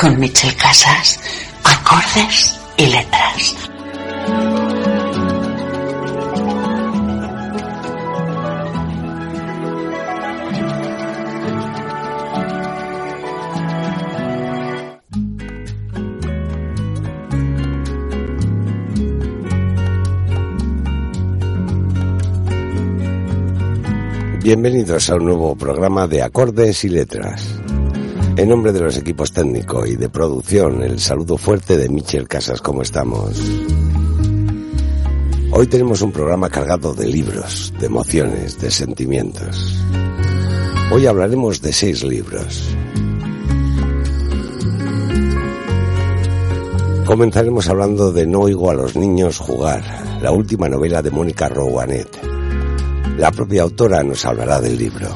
Con Michel Casas, acordes y letras. Bienvenidos a un nuevo programa de acordes y letras. En nombre de los equipos técnicos y de producción, el saludo fuerte de Michel Casas, ¿cómo estamos? Hoy tenemos un programa cargado de libros, de emociones, de sentimientos. Hoy hablaremos de seis libros. Comenzaremos hablando de No oigo a los niños jugar, la última novela de Mónica Rowanet. La propia autora nos hablará del libro.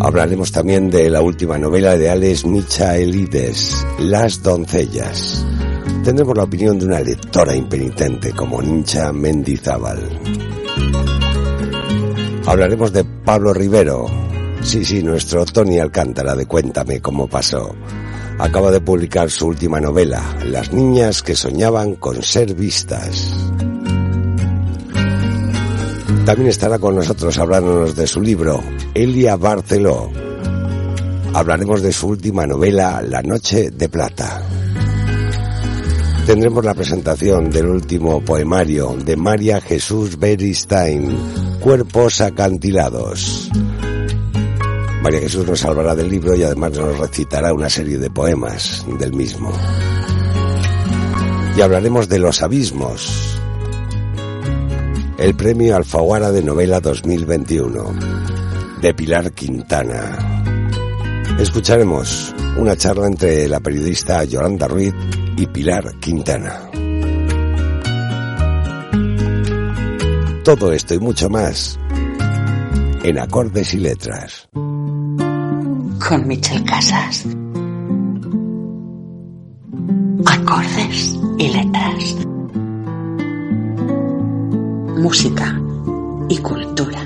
Hablaremos también de la última novela de Alex Michaelides, Las doncellas. Tendremos la opinión de una lectora impenitente como Nincha Mendizábal. Hablaremos de Pablo Rivero. Sí, sí, nuestro Tony Alcántara de Cuéntame cómo pasó. Acaba de publicar su última novela, Las niñas que soñaban con ser vistas. También estará con nosotros hablándonos de su libro, Elia Barceló. Hablaremos de su última novela, La Noche de Plata. Tendremos la presentación del último poemario de María Jesús Beristain, Cuerpos acantilados. María Jesús nos salvará del libro y además nos recitará una serie de poemas del mismo. Y hablaremos de los abismos, el premio Alfaguara de Novela 2021 de Pilar Quintana. Escucharemos una charla entre la periodista Yolanda Ruiz y Pilar Quintana. Todo esto y mucho más en acordes y letras. Con Michel Casas. Acordes y letras música y cultura.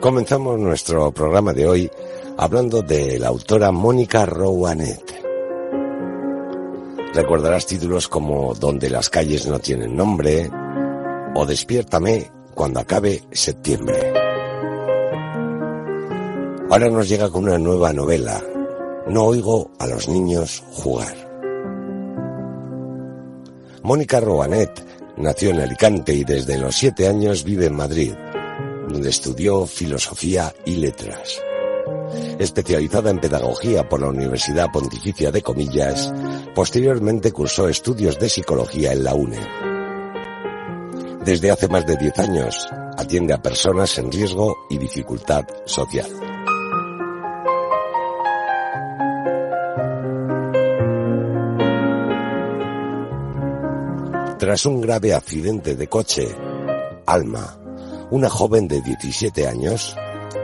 Comenzamos nuestro programa de hoy hablando de la autora Mónica Rowanet. Recordarás títulos como Donde las calles no tienen nombre o Despiértame cuando acabe septiembre. Ahora nos llega con una nueva novela. No oigo a los niños jugar. Mónica Roanet nació en Alicante y desde los siete años vive en Madrid, donde estudió filosofía y letras. Especializada en pedagogía por la Universidad Pontificia de Comillas, posteriormente cursó estudios de psicología en la UNED. Desde hace más de 10 años atiende a personas en riesgo y dificultad social. Tras un grave accidente de coche, Alma, una joven de 17 años,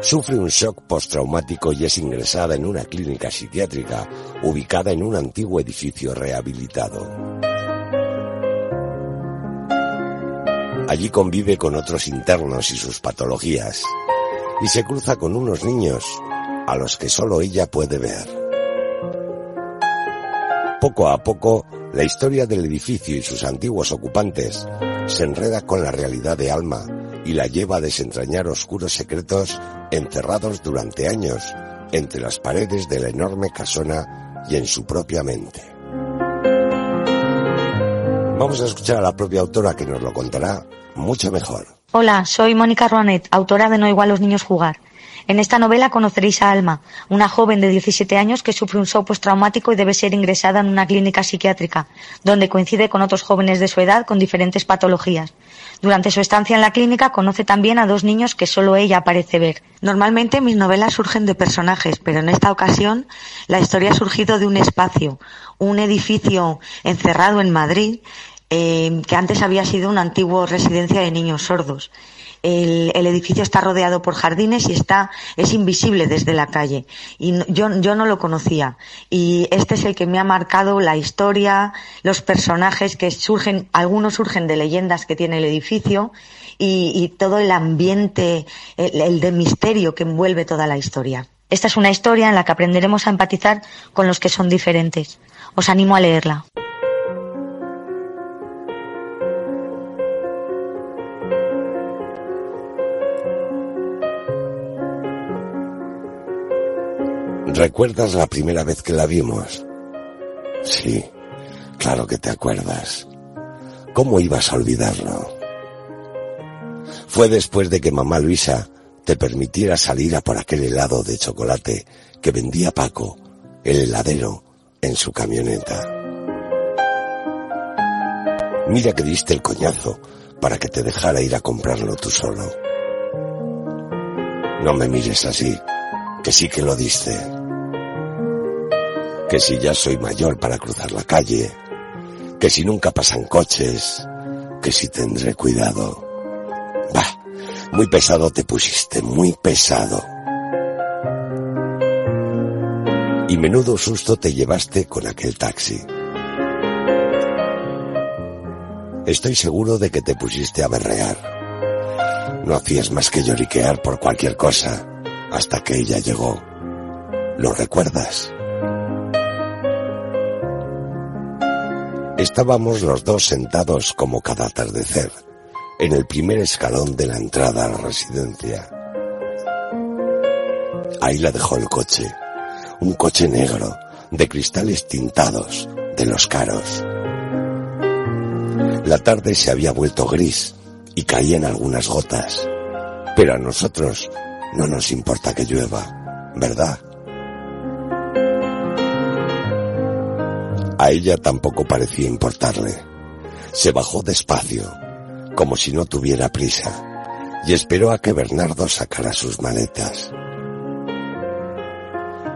sufre un shock postraumático y es ingresada en una clínica psiquiátrica ubicada en un antiguo edificio rehabilitado. Allí convive con otros internos y sus patologías y se cruza con unos niños a los que solo ella puede ver. Poco a poco, la historia del edificio y sus antiguos ocupantes se enreda con la realidad de Alma y la lleva a desentrañar oscuros secretos encerrados durante años entre las paredes de la enorme casona y en su propia mente. Vamos a escuchar a la propia autora que nos lo contará mucho mejor. Hola, soy Mónica Roanet, autora de No igual los niños jugar. En esta novela conoceréis a Alma, una joven de 17 años que sufre un shock postraumático y debe ser ingresada en una clínica psiquiátrica, donde coincide con otros jóvenes de su edad con diferentes patologías. Durante su estancia en la clínica conoce también a dos niños que solo ella parece ver. Normalmente mis novelas surgen de personajes, pero en esta ocasión la historia ha surgido de un espacio, un edificio encerrado en Madrid, eh, que antes había sido una antigua residencia de niños sordos. El, edificio está rodeado por jardines y está es invisible desde la calle. Y yo yo no lo conocía. Y este es el que me ha marcado la historia los personajes que surgen algunos surgen de leyendas que tiene el edificio y, y todo el ambiente el, el de misterio que envuelve toda la historia. Esta es una historia en la que aprenderemos a empatizar con los que son diferentes os animo a leerla ¿Recuerdas la primera vez que la vimos? Sí, claro que te acuerdas. ¿Cómo ibas a olvidarlo? Fue después de que mamá Luisa te permitiera salir a por aquel helado de chocolate que vendía Paco, el heladero, en su camioneta. Mira que diste el coñazo para que te dejara ir a comprarlo tú solo. No me mires así, que sí que lo diste que si ya soy mayor para cruzar la calle, que si nunca pasan coches, que si tendré cuidado. Bah, muy pesado te pusiste, muy pesado. Y menudo susto te llevaste con aquel taxi. Estoy seguro de que te pusiste a berrear. No hacías más que lloriquear por cualquier cosa hasta que ella llegó. ¿Lo recuerdas? Estábamos los dos sentados como cada atardecer, en el primer escalón de la entrada a la residencia. Ahí la dejó el coche, un coche negro, de cristales tintados, de los caros. La tarde se había vuelto gris y caían algunas gotas, pero a nosotros no nos importa que llueva, ¿verdad? A ella tampoco parecía importarle. Se bajó despacio, como si no tuviera prisa, y esperó a que Bernardo sacara sus maletas.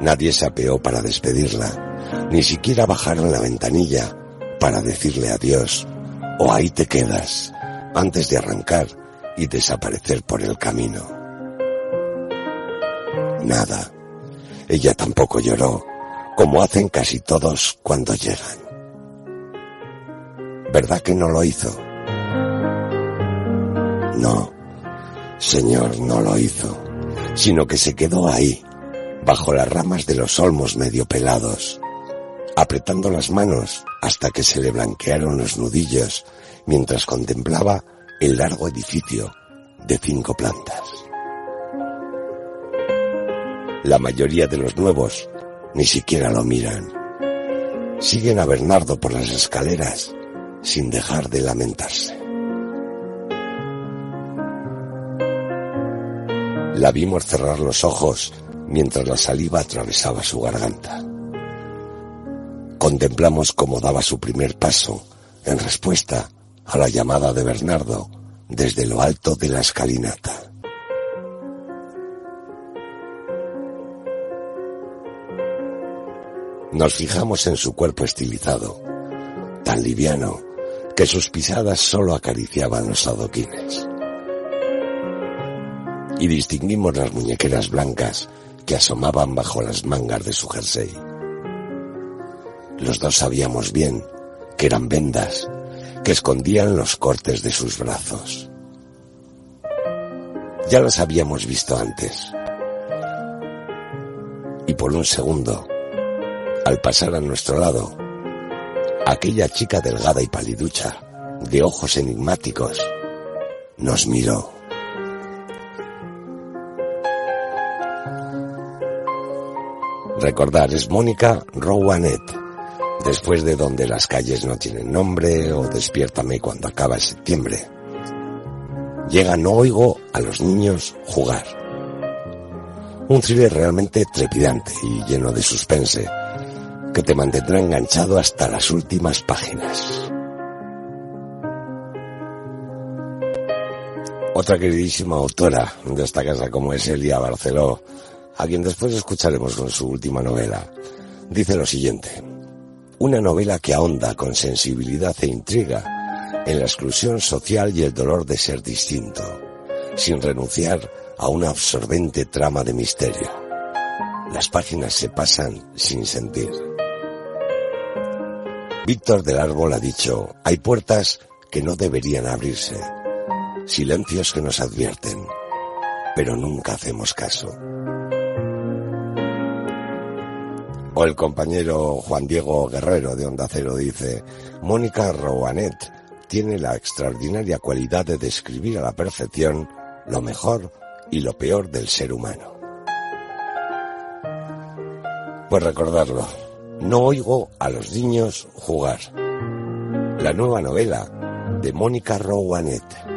Nadie se apeó para despedirla, ni siquiera bajaron la ventanilla para decirle adiós, o ahí te quedas, antes de arrancar y desaparecer por el camino. Nada. Ella tampoco lloró, como hacen casi todos cuando llegan. ¿Verdad que no lo hizo? No, Señor, no lo hizo, sino que se quedó ahí, bajo las ramas de los olmos medio pelados, apretando las manos hasta que se le blanquearon los nudillos mientras contemplaba el largo edificio de cinco plantas. La mayoría de los nuevos ni siquiera lo miran. Siguen a Bernardo por las escaleras sin dejar de lamentarse. La vimos cerrar los ojos mientras la saliva atravesaba su garganta. Contemplamos cómo daba su primer paso en respuesta a la llamada de Bernardo desde lo alto de la escalinata. Nos fijamos en su cuerpo estilizado, tan liviano que sus pisadas solo acariciaban los adoquines. Y distinguimos las muñequeras blancas asomaban bajo las mangas de su jersey. Los dos sabíamos bien que eran vendas que escondían los cortes de sus brazos. Ya las habíamos visto antes. Y por un segundo al pasar a nuestro lado, aquella chica delgada y paliducha, de ojos enigmáticos, nos miró. Recordar, es Mónica Rowanet, después de donde las calles no tienen nombre o despiértame cuando acaba septiembre. Llega No Oigo a los niños jugar. Un thriller realmente trepidante y lleno de suspense que te mantendrá enganchado hasta las últimas páginas. Otra queridísima autora de esta casa como es Elia Barceló, a quien después escucharemos con su última novela, dice lo siguiente. Una novela que ahonda con sensibilidad e intriga en la exclusión social y el dolor de ser distinto, sin renunciar a una absorbente trama de misterio. Las páginas se pasan sin sentir. Víctor del Árbol ha dicho, hay puertas que no deberían abrirse, silencios que nos advierten, pero nunca hacemos caso. O el compañero Juan Diego Guerrero de Onda Cero dice, Mónica Rouanet tiene la extraordinaria cualidad de describir a la perfección lo mejor y lo peor del ser humano. Pues recordarlo, no oigo a los niños jugar. La nueva novela de Mónica Rouanet.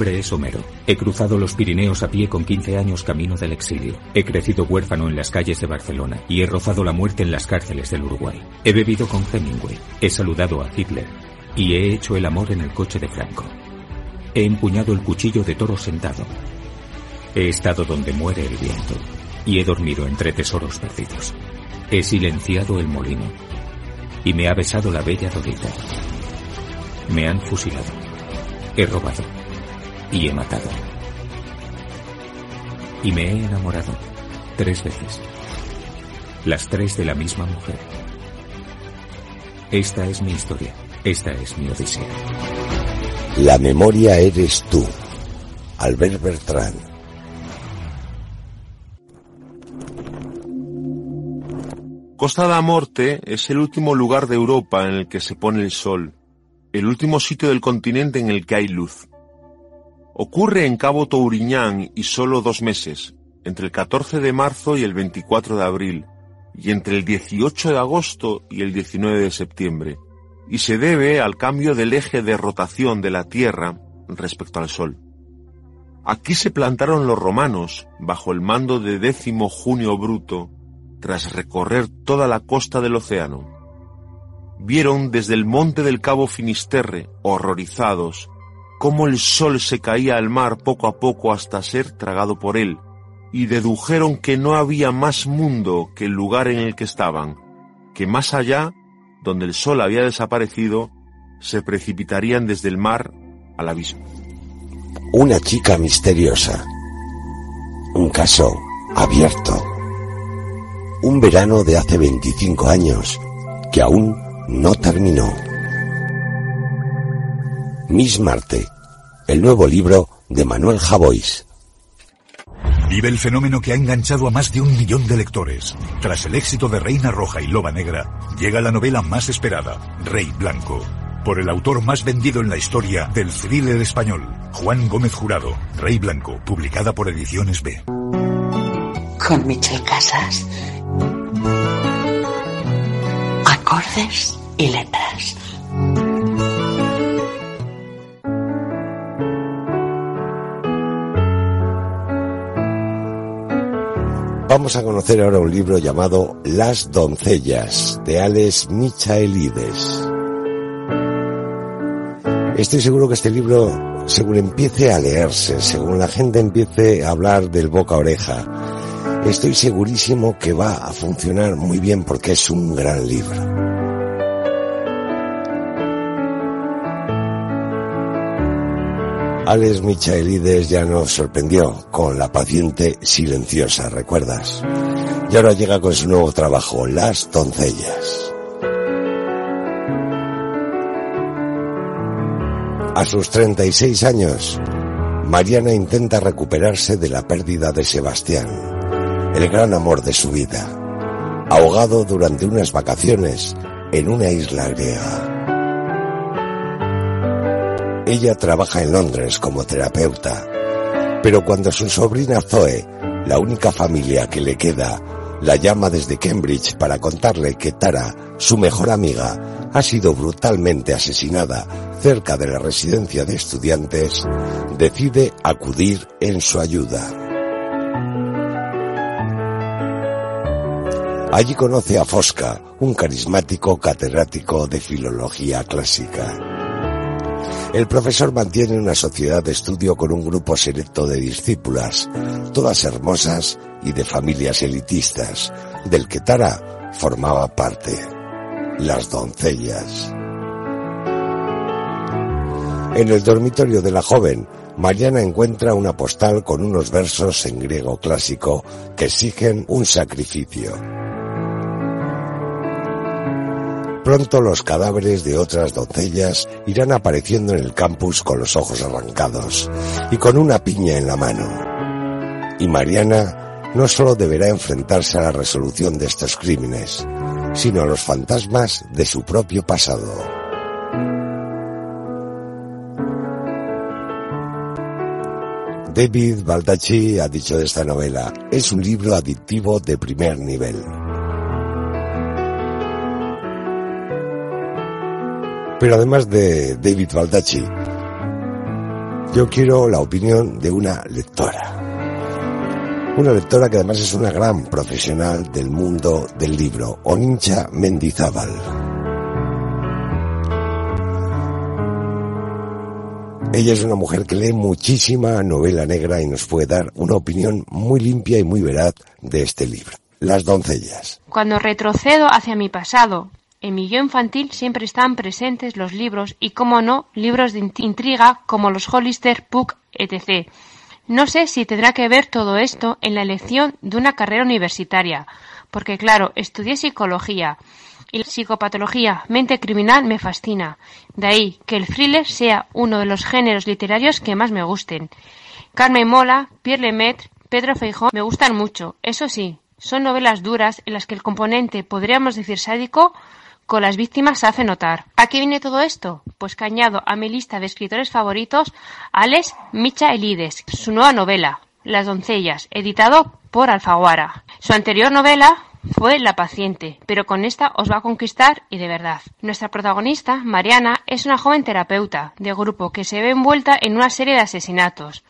Nombre es Homero. He cruzado los Pirineos a pie con 15 años camino del exilio. He crecido huérfano en las calles de Barcelona y he rozado la muerte en las cárceles del Uruguay. He bebido con Hemingway, he saludado a Hitler y he hecho el amor en el coche de Franco. He empuñado el cuchillo de toro sentado. He estado donde muere el viento y he dormido entre tesoros perdidos. He silenciado el molino y me ha besado la bella Dorita. Me han fusilado. He robado y he matado. Y me he enamorado tres veces. Las tres de la misma mujer. Esta es mi historia. Esta es mi odisea. La memoria eres tú. Albert Bertrand. Costa da Morte es el último lugar de Europa en el que se pone el sol, el último sitio del continente en el que hay luz. Ocurre en Cabo Touriñán y solo dos meses, entre el 14 de marzo y el 24 de abril, y entre el 18 de agosto y el 19 de septiembre, y se debe al cambio del eje de rotación de la Tierra respecto al Sol. Aquí se plantaron los romanos, bajo el mando de décimo Junio Bruto, tras recorrer toda la costa del océano. Vieron desde el monte del Cabo Finisterre, horrorizados, cómo el sol se caía al mar poco a poco hasta ser tragado por él, y dedujeron que no había más mundo que el lugar en el que estaban, que más allá, donde el sol había desaparecido, se precipitarían desde el mar al abismo. Una chica misteriosa. Un caso abierto. Un verano de hace 25 años que aún no terminó. Miss Marte, el nuevo libro de Manuel Javois. Vive el fenómeno que ha enganchado a más de un millón de lectores. Tras el éxito de Reina Roja y Loba Negra, llega la novela más esperada, Rey Blanco, por el autor más vendido en la historia del thriller español, Juan Gómez Jurado, Rey Blanco, publicada por Ediciones B. Con Michel Casas. Acordes y letras. Vamos a conocer ahora un libro llamado Las doncellas de Alex Michaelides. Estoy seguro que este libro, según empiece a leerse, según la gente empiece a hablar del boca a oreja, estoy segurísimo que va a funcionar muy bien porque es un gran libro. Alex Michaelides ya nos sorprendió con La paciente silenciosa, ¿recuerdas? Y ahora llega con su nuevo trabajo, Las doncellas. A sus 36 años, Mariana intenta recuperarse de la pérdida de Sebastián, el gran amor de su vida, ahogado durante unas vacaciones en una isla griega. Ella trabaja en Londres como terapeuta, pero cuando su sobrina Zoe, la única familia que le queda, la llama desde Cambridge para contarle que Tara, su mejor amiga, ha sido brutalmente asesinada cerca de la residencia de estudiantes, decide acudir en su ayuda. Allí conoce a Fosca, un carismático catedrático de filología clásica. El profesor mantiene una sociedad de estudio con un grupo selecto de discípulas, todas hermosas y de familias elitistas, del que Tara formaba parte. Las doncellas. En el dormitorio de la joven, Mariana encuentra una postal con unos versos en griego clásico que exigen un sacrificio. Pronto los cadáveres de otras doncellas irán apareciendo en el campus con los ojos arrancados y con una piña en la mano. Y Mariana no solo deberá enfrentarse a la resolución de estos crímenes, sino a los fantasmas de su propio pasado. David Baldacci ha dicho de esta novela, es un libro adictivo de primer nivel. Pero además de David Baldacci, yo quiero la opinión de una lectora. Una lectora que además es una gran profesional del mundo del libro, Onincha Mendizábal. Ella es una mujer que lee muchísima novela negra y nos puede dar una opinión muy limpia y muy veraz de este libro. Las doncellas. Cuando retrocedo hacia mi pasado, en mi yo infantil siempre están presentes los libros y, como no, libros de intriga como los Hollister, Puck, etc. No sé si tendrá que ver todo esto en la elección de una carrera universitaria, porque claro, estudié psicología y la psicopatología, mente criminal me fascina. De ahí que el thriller sea uno de los géneros literarios que más me gusten. Carmen Mola, Pierre Lemaitre, Pedro Feijó me gustan mucho. Eso sí, son novelas duras en las que el componente, podríamos decir sádico, con las víctimas se hace notar. ¿A qué viene todo esto? Pues que añado a mi lista de escritores favoritos a Alex Elides, su nueva novela, Las doncellas, editado por Alfaguara. Su anterior novela fue La paciente, pero con esta os va a conquistar y de verdad. Nuestra protagonista, Mariana, es una joven terapeuta de grupo que se ve envuelta en una serie de asesinatos.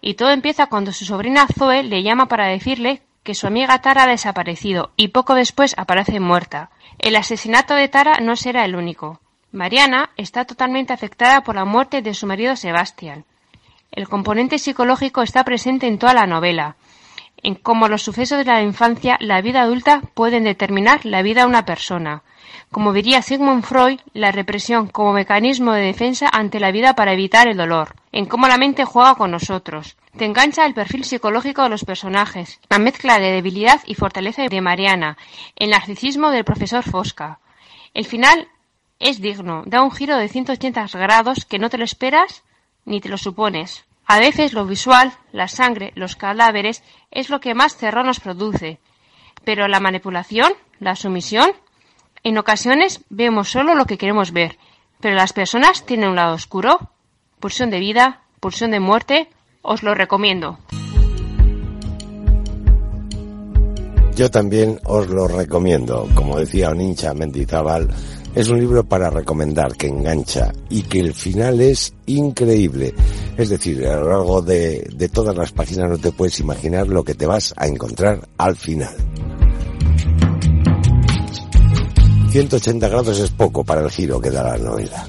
Y todo empieza cuando su sobrina Zoe le llama para decirle que su amiga Tara ha desaparecido y poco después aparece muerta. El asesinato de Tara no será el único. Mariana está totalmente afectada por la muerte de su marido Sebastián. El componente psicológico está presente en toda la novela, en cómo los sucesos de la infancia, la vida adulta pueden determinar la vida de una persona. Como diría Sigmund Freud, la represión como mecanismo de defensa ante la vida para evitar el dolor, en cómo la mente juega con nosotros. Te engancha el perfil psicológico de los personajes, la mezcla de debilidad y fortaleza de Mariana, el narcisismo del profesor Fosca. El final es digno, da un giro de 180 grados que no te lo esperas ni te lo supones. A veces lo visual, la sangre, los cadáveres, es lo que más terror nos produce. Pero la manipulación, la sumisión, en ocasiones vemos solo lo que queremos ver. Pero las personas tienen un lado oscuro, pulsión de vida, pulsión de muerte, os lo recomiendo. Yo también os lo recomiendo. Como decía Onincha Mendizábal, es un libro para recomendar, que engancha y que el final es increíble. Es decir, a lo largo de, de todas las páginas no te puedes imaginar lo que te vas a encontrar al final. 180 grados es poco para el giro que da la novela.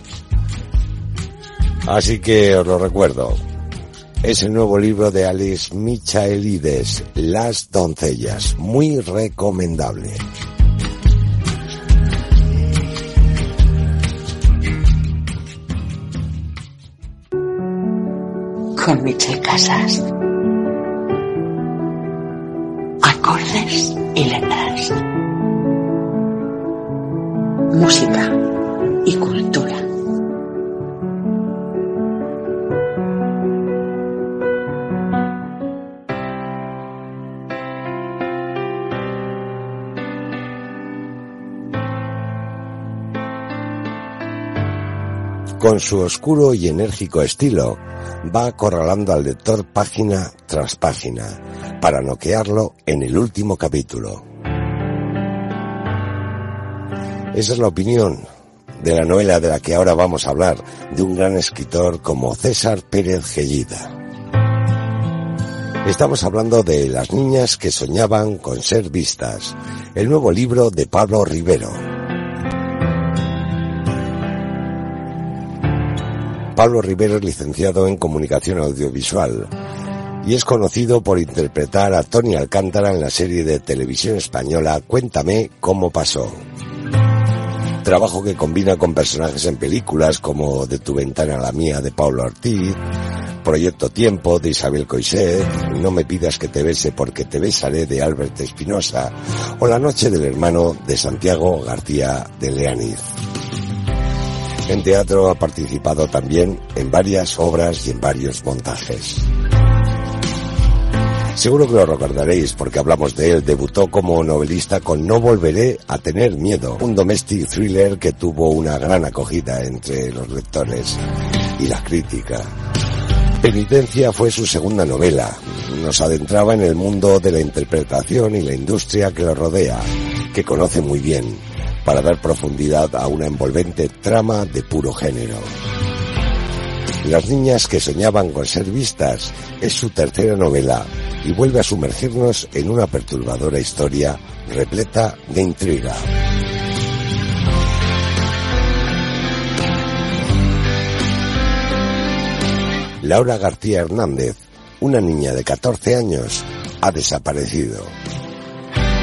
Así que os lo recuerdo, es el nuevo libro de Alice Michaelides, Las doncellas, muy recomendable. Con Michel Casas. Acordes y letras. Música y cultura. Con su oscuro y enérgico estilo, va acorralando al lector página tras página, para noquearlo en el último capítulo. Esa es la opinión de la novela de la que ahora vamos a hablar, de un gran escritor como César Pérez Gellida. Estamos hablando de Las niñas que soñaban con ser vistas, el nuevo libro de Pablo Rivero. Pablo Rivero es licenciado en Comunicación Audiovisual y es conocido por interpretar a Tony Alcántara en la serie de televisión española Cuéntame cómo pasó. Trabajo que combina con personajes en películas como De tu ventana a la mía de Pablo Ortiz, Proyecto Tiempo de Isabel Coixet, No me pidas que te bese porque te besaré de Albert Espinosa o La noche del hermano de Santiago García de Leaniz. En teatro ha participado también en varias obras y en varios montajes. Seguro que lo recordaréis porque hablamos de él. Debutó como novelista con No Volveré a Tener Miedo, un domestic thriller que tuvo una gran acogida entre los lectores y la crítica. Penitencia fue su segunda novela. Nos adentraba en el mundo de la interpretación y la industria que lo rodea, que conoce muy bien, para dar profundidad a una envolvente trama de puro género. Las niñas que soñaban con ser vistas es su tercera novela y vuelve a sumergirnos en una perturbadora historia repleta de intriga. Laura García Hernández, una niña de 14 años, ha desaparecido.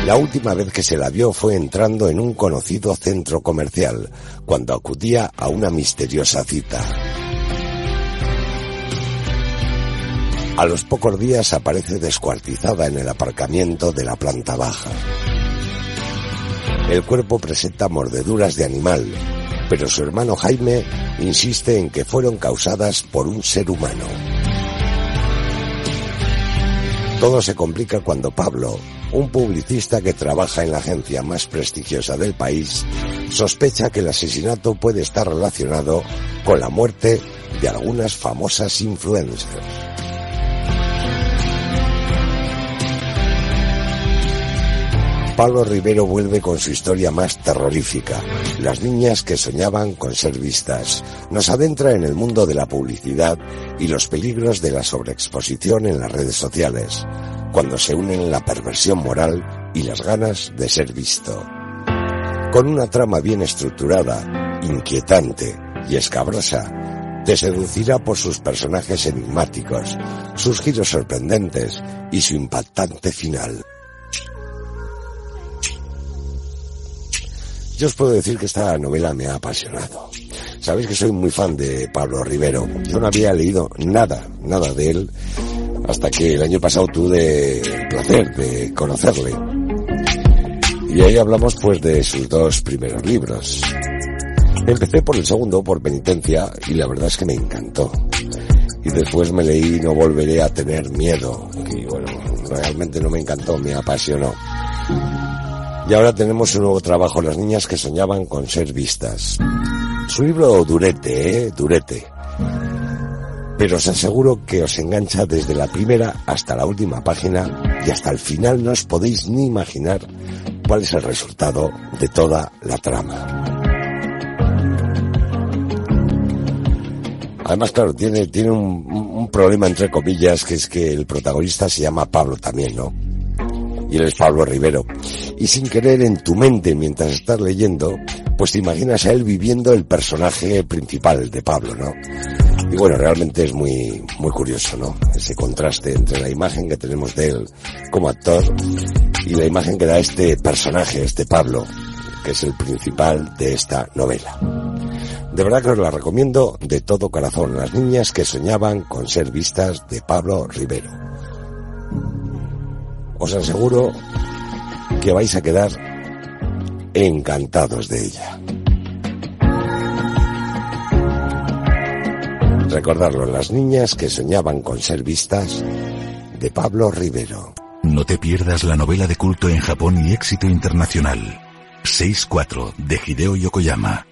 La última vez que se la vio fue entrando en un conocido centro comercial, cuando acudía a una misteriosa cita. A los pocos días aparece descuartizada en el aparcamiento de la planta baja. El cuerpo presenta mordeduras de animal, pero su hermano Jaime insiste en que fueron causadas por un ser humano. Todo se complica cuando Pablo, un publicista que trabaja en la agencia más prestigiosa del país, sospecha que el asesinato puede estar relacionado con la muerte de algunas famosas influencers. Pablo Rivero vuelve con su historia más terrorífica, Las niñas que soñaban con ser vistas. Nos adentra en el mundo de la publicidad y los peligros de la sobreexposición en las redes sociales, cuando se unen la perversión moral y las ganas de ser visto. Con una trama bien estructurada, inquietante y escabrosa, te seducirá por sus personajes enigmáticos, sus giros sorprendentes y su impactante final. Yo os puedo decir que esta novela me ha apasionado. Sabéis que soy muy fan de Pablo Rivero. Yo no había leído nada, nada de él, hasta que el año pasado tuve el placer de conocerle. Y ahí hablamos pues de sus dos primeros libros. Empecé por el segundo, por penitencia, y la verdad es que me encantó. Y después me leí No volveré a tener miedo. Y bueno, realmente no me encantó, me apasionó. Y ahora tenemos un nuevo trabajo, Las niñas que soñaban con ser vistas. Su libro durete, ¿eh? Durete. Pero os aseguro que os engancha desde la primera hasta la última página y hasta el final no os podéis ni imaginar cuál es el resultado de toda la trama. Además, claro, tiene, tiene un, problema entre comillas, que es que el protagonista se llama Pablo también, ¿no? Y él es Pablo Rivero. Y sin querer en tu mente mientras estás leyendo, pues te imaginas a él viviendo el personaje principal de Pablo, ¿no? Y bueno, realmente es muy, muy curioso, ¿no? Ese contraste entre la imagen que tenemos de él como actor y la imagen que da este personaje, este Pablo, que es el principal de esta novela. De verdad que os la recomiendo de todo corazón, las niñas que soñaban con ser vistas de Pablo Rivero os aseguro que vais a quedar encantados de ella. Recordarlo, las niñas que soñaban con ser vistas de Pablo Rivero. No te pierdas la novela de culto en Japón y éxito internacional. 6-4 de Hideo Yokoyama.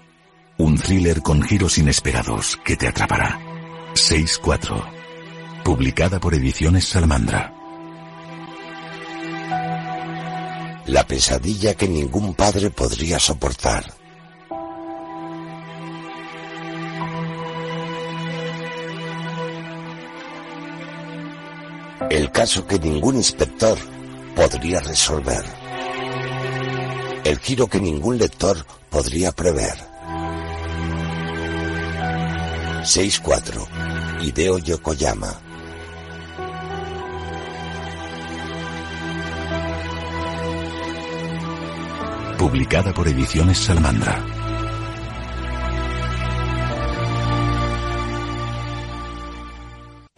Un thriller con giros inesperados que te atrapará. 6-4. Publicada por Ediciones Salamandra. La pesadilla que ningún padre podría soportar. El caso que ningún inspector podría resolver. El giro que ningún lector podría prever. 6-4. Hideo Yokoyama. Publicada por Ediciones Salamandra.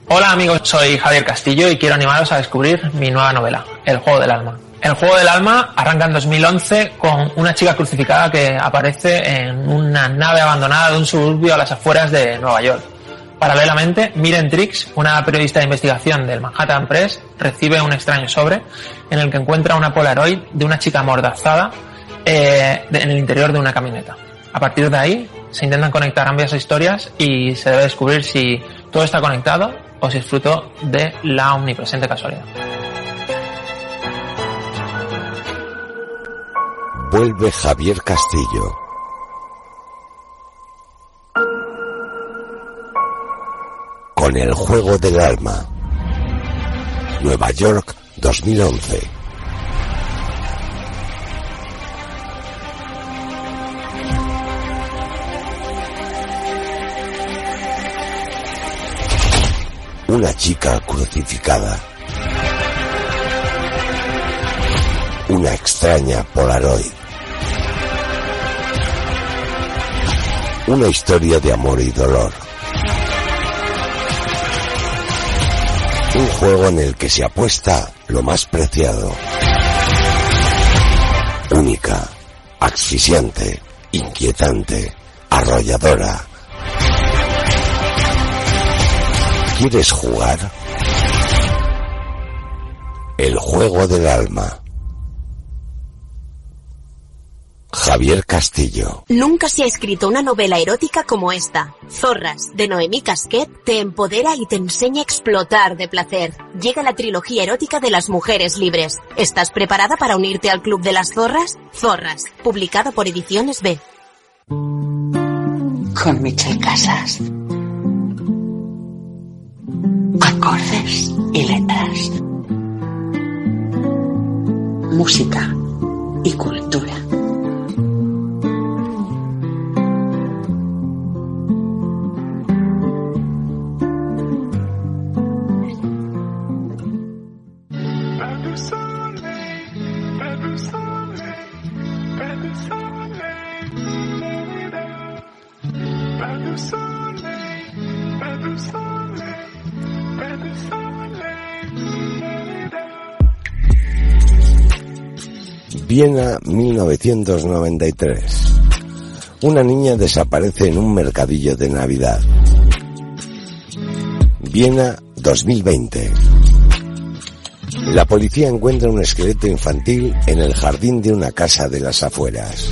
Hola amigos, soy Javier Castillo y quiero animaros a descubrir mi nueva novela, El Juego del Alma. El Juego del Alma arranca en 2011 con una chica crucificada que aparece en una nave abandonada de un suburbio a las afueras de Nueva York. Paralelamente, Miren Trix, una periodista de investigación del Manhattan Press, recibe un extraño sobre en el que encuentra una Polaroid de una chica amordazada eh, en el interior de una camioneta. A partir de ahí se intentan conectar ambas historias y se debe descubrir si todo está conectado o si es fruto de la omnipresente casualidad. Vuelve Javier Castillo. Con el juego del alma. Nueva York 2011. Una chica crucificada. Una extraña Polaroid. Una historia de amor y dolor. Un juego en el que se apuesta lo más preciado. Única, asfixiante, inquietante, arrolladora. ¿Quieres jugar? El juego del alma. Javier Castillo. Nunca se ha escrito una novela erótica como esta. Zorras, de Noemí Casquet, te empodera y te enseña a explotar de placer. Llega la trilogía erótica de las mujeres libres. ¿Estás preparada para unirte al Club de las Zorras? Zorras, publicado por Ediciones B. Con Michel Casas. Acordes y letras. Música y cultura. Viena 1993. Una niña desaparece en un mercadillo de Navidad. Viena 2020. La policía encuentra un esqueleto infantil en el jardín de una casa de las afueras.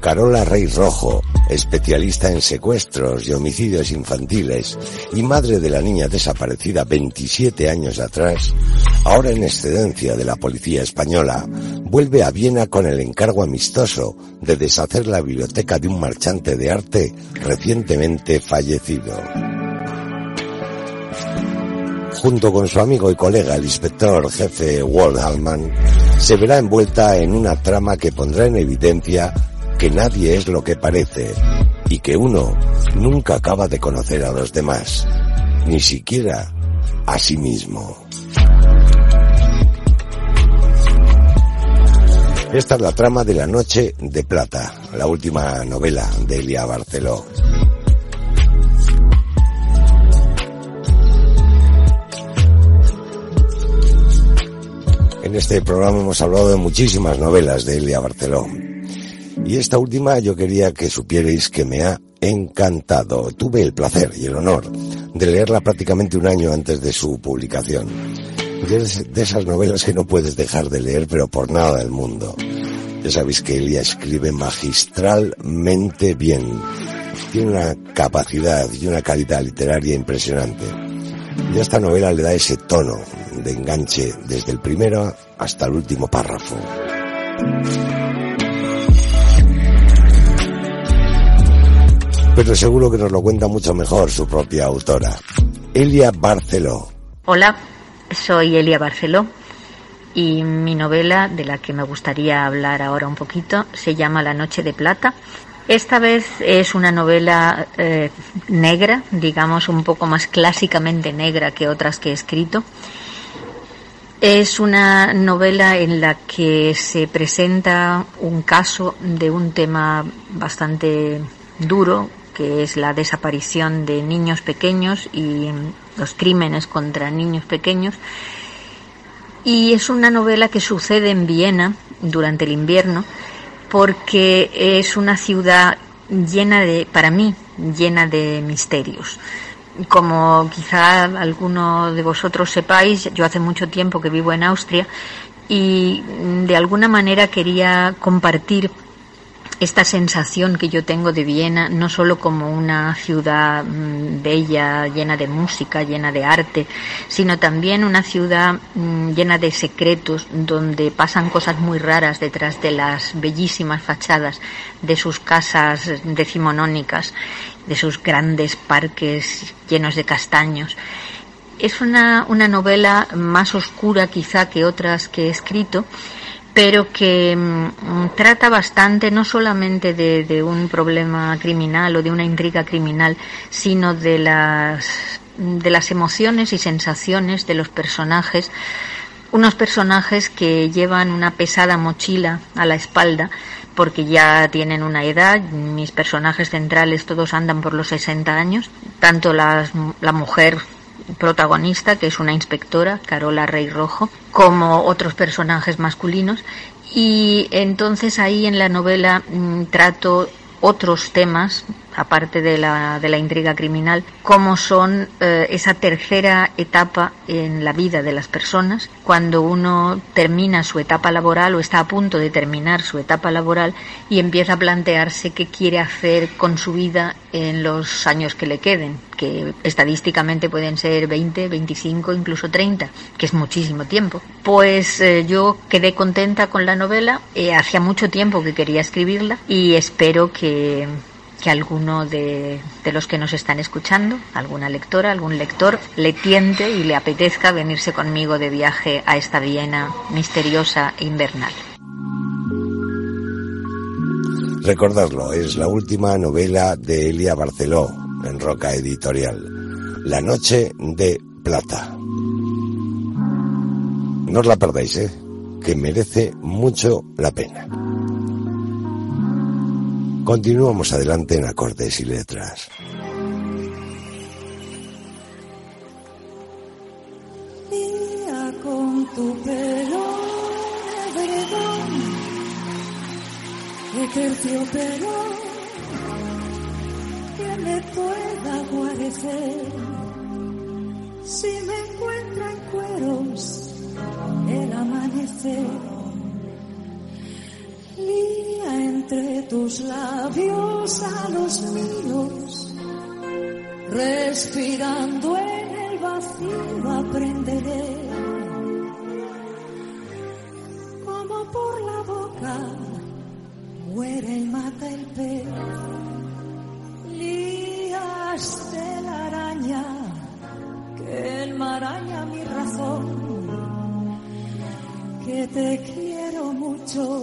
Carola Rey Rojo, especialista en secuestros y homicidios infantiles y madre de la niña desaparecida 27 años atrás, ahora en excedencia de la policía española, vuelve a Viena con el encargo amistoso de deshacer la biblioteca de un marchante de arte recientemente fallecido. Junto con su amigo y colega el inspector jefe Walt Hallman, se verá envuelta en una trama que pondrá en evidencia que nadie es lo que parece y que uno nunca acaba de conocer a los demás, ni siquiera a sí mismo. Esta es la trama de La Noche de Plata, la última novela de Elia Barceló. En este programa hemos hablado de muchísimas novelas de Elia Barceló. Y esta última yo quería que supierais que me ha encantado. Tuve el placer y el honor de leerla prácticamente un año antes de su publicación. Es de esas novelas que no puedes dejar de leer, pero por nada del mundo. Ya sabéis que Elia escribe magistralmente bien. Tiene una capacidad y una calidad literaria impresionante. Y a esta novela le da ese tono de enganche desde el primero hasta el último párrafo. Pero seguro que nos lo cuenta mucho mejor su propia autora, Elia Barceló. Hola, soy Elia Barceló y mi novela, de la que me gustaría hablar ahora un poquito, se llama La Noche de Plata. Esta vez es una novela eh, negra, digamos un poco más clásicamente negra que otras que he escrito. Es una novela en la que se presenta un caso de un tema bastante duro, que es la desaparición de niños pequeños y los crímenes contra niños pequeños. Y es una novela que sucede en Viena durante el invierno porque es una ciudad llena de, para mí, llena de misterios. Como quizá alguno de vosotros sepáis, yo hace mucho tiempo que vivo en Austria y de alguna manera quería compartir esta sensación que yo tengo de Viena, no solo como una ciudad mm, bella, llena de música, llena de arte, sino también una ciudad mm, llena de secretos, donde pasan cosas muy raras detrás de las bellísimas fachadas de sus casas decimonónicas, de sus grandes parques llenos de castaños. Es una, una novela más oscura quizá que otras que he escrito, pero que mm, trata bastante no solamente de, un problema criminal o de una intriga criminal, sino de las, de las emociones y sensaciones de los personajes, unos personajes que llevan una pesada mochila a la espalda porque ya tienen una edad, mis personajes centrales todos andan por los 60 años, tanto la mujer protagonista, que es una inspectora, Carola Rey Rojo, como otros personajes masculinos. Y entonces ahí en la novela mm, trato otros temas aparte de la, de la intriga criminal, como son eh, esa tercera etapa en la vida de las personas, cuando uno termina su etapa laboral o está a punto de terminar su etapa laboral y empieza a plantearse qué quiere hacer con su vida en los años que le queden, que estadísticamente pueden ser 20, 25, incluso 30, que es muchísimo tiempo. Pues eh, yo quedé contenta con la novela, eh, hacía mucho tiempo que quería escribirla y espero que que alguno de, los que nos están escuchando, alguna lectora, algún lector, le tiente y le apetezca venirse conmigo de viaje a esta Viena misteriosa e invernal. Recordarlo, es la última novela de Elia Barceló en Roca Editorial, La Noche de Plata. No os la perdáis, ¿eh? que merece mucho la pena. Continuamos adelante en acordes y letras. Mía con tu pelo edredón, de terciopelo que me pueda guarecer. Si me encuentra en cueros el amanecer entre tus labios a los míos, respirando en el vacío aprenderé como por la boca muere y mata el pez. Lías de la araña que enmaraña mi razón, que te quiero mucho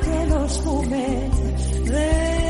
que los fume. Dentro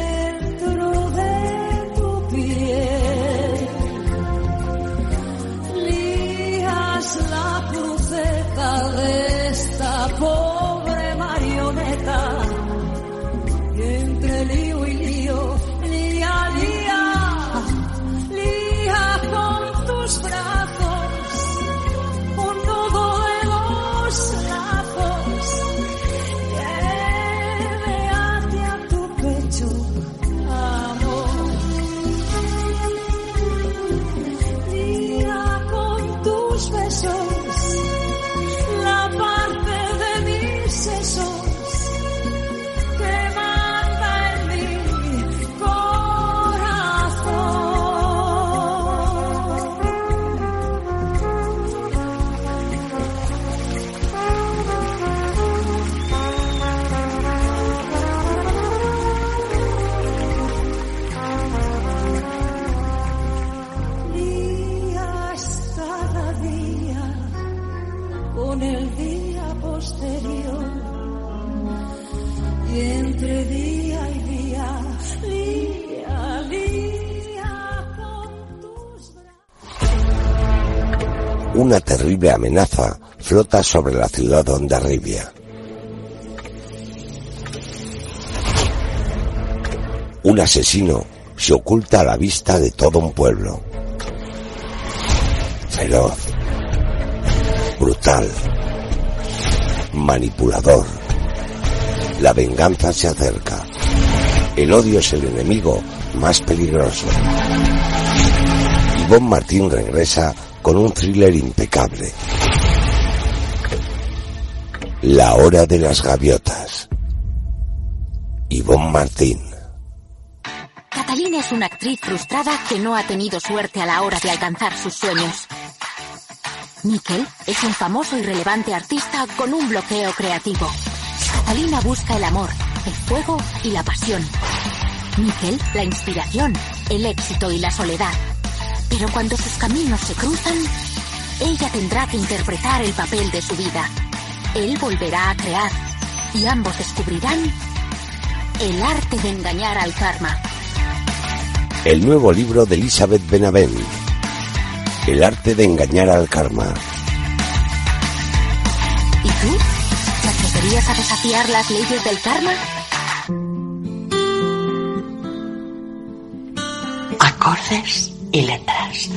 Una terrible amenaza flota sobre la ciudad de Ondarribia. Un asesino se oculta a la vista de todo un pueblo. Feroz, brutal, manipulador. La venganza se acerca. El odio es el enemigo más peligroso. Ivonne Martín regresa con un thriller impecable. La hora de las gaviotas. Ivonne Martín. Catalina es una actriz frustrada que no ha tenido suerte a la hora de alcanzar sus sueños. Mikkel es un famoso y relevante artista con un bloqueo creativo. Catalina busca el amor, el fuego y la pasión. Mikkel, la inspiración, el éxito y la soledad. Pero cuando sus caminos se cruzan, ella tendrá que interpretar el papel de su vida. Él volverá a crear y ambos descubrirán el arte de engañar al karma. El nuevo libro de Elizabeth Benavent. El arte de engañar al karma. ¿Y tú? ¿Te atreverías a desafiar las leyes del karma? Acordes y letras.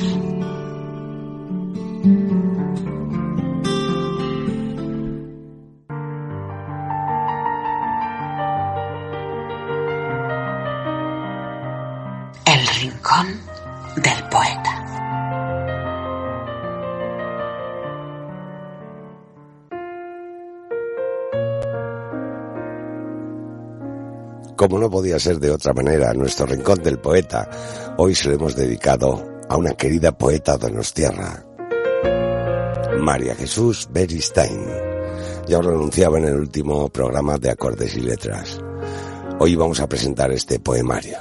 No podía ser de otra manera, nuestro rincón del poeta, hoy se lo hemos dedicado a una querida poeta donostiarra, María Jesús Beristain. Ya os lo anunciaba en el último programa de Acordes y Letras. Hoy vamos a presentar este poemario.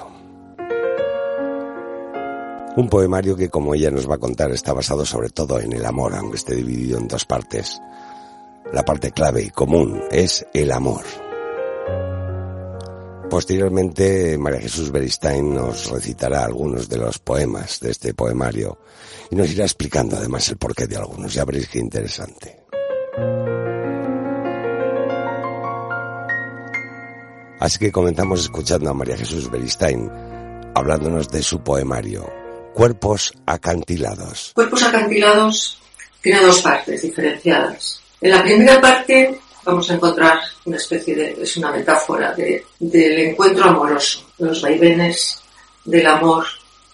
Un poemario que, como ella nos va a contar, está basado sobre todo en el amor, aunque esté dividido en dos partes. La parte clave y común es el amor. Posteriormente, María Jesús Beristain nos recitará algunos de los poemas de este poemario y nos irá explicando además el porqué de algunos. Ya veréis qué interesante. Así que comenzamos escuchando a María Jesús Beristain hablándonos de su poemario, Cuerpos acantilados. Cuerpos acantilados tiene dos partes diferenciadas. En la primera parte vamos a encontrar una especie de, es una metáfora de, del encuentro amoroso, los vaivenes del amor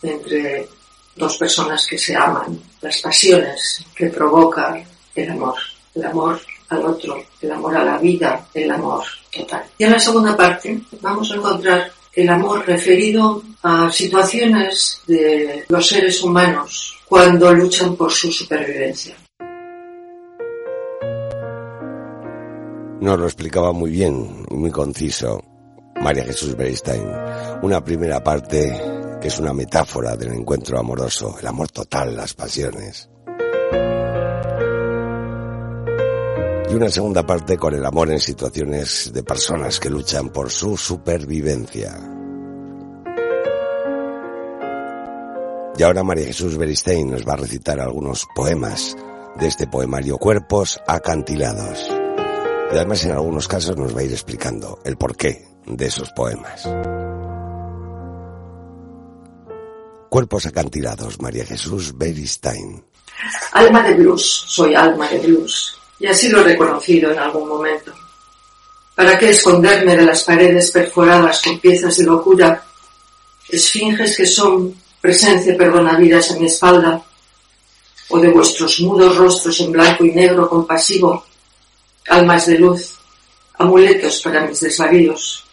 entre dos personas que se aman, las pasiones que provoca el amor, el amor al otro, el amor a la vida, el amor total. Y en la segunda parte vamos a encontrar el amor referido a situaciones de los seres humanos cuando luchan por su supervivencia. Nos lo explicaba muy bien y muy conciso María Jesús Beristain. Una primera parte que es una metáfora del encuentro amoroso, el amor total, las pasiones. Y una segunda parte con el amor en situaciones de personas que luchan por su supervivencia. Y ahora María Jesús Beristain nos va a recitar algunos poemas de este poemario Cuerpos acantilados. Y además en algunos casos nos va a ir explicando el porqué de esos poemas. Cuerpos acantilados, María Jesús Beristain. Alma de blues, soy alma de blues, y así lo he reconocido en algún momento. ¿Para qué esconderme de las paredes perforadas con piezas de locura, esfinges que son presencia perdonavidas a mi espalda, o de vuestros mudos rostros en blanco y negro compasivo, almas de luz, amuletos para mis desvaríos.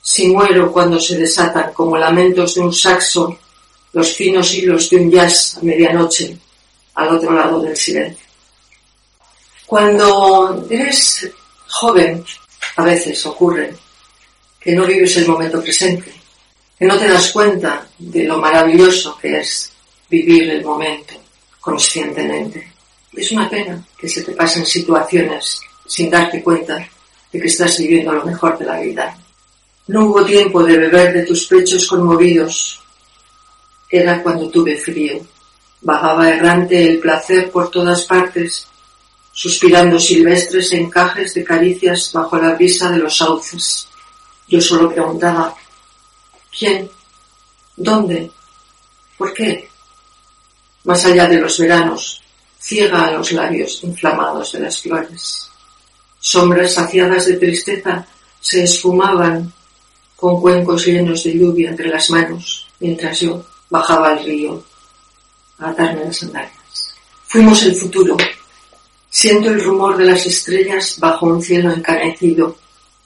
Si muero cuando se desatan como lamentos de un saxo los finos hilos de un jazz a medianoche al otro lado del silencio. Cuando eres joven, a veces ocurre que no vives el momento presente, que no te das cuenta de lo maravilloso que es vivir el momento conscientemente. Es una pena que se te pasen situaciones sin darte cuenta de que estás viviendo lo mejor de la vida. No hubo tiempo de beber de tus pechos conmovidos. Era cuando tuve frío. Bajaba errante el placer por todas partes, suspirando silvestres encajes de caricias bajo la brisa de los sauces. Yo solo preguntaba, ¿quién? ¿Dónde? ¿Por qué? Más allá de los veranos, ciega a los labios inflamados de las flores. Sombras saciadas de tristeza se esfumaban con cuencos llenos de lluvia entre las manos, mientras yo bajaba al río a atarme las sandalias. Fuimos el futuro. Siento el rumor de las estrellas bajo un cielo encanecido.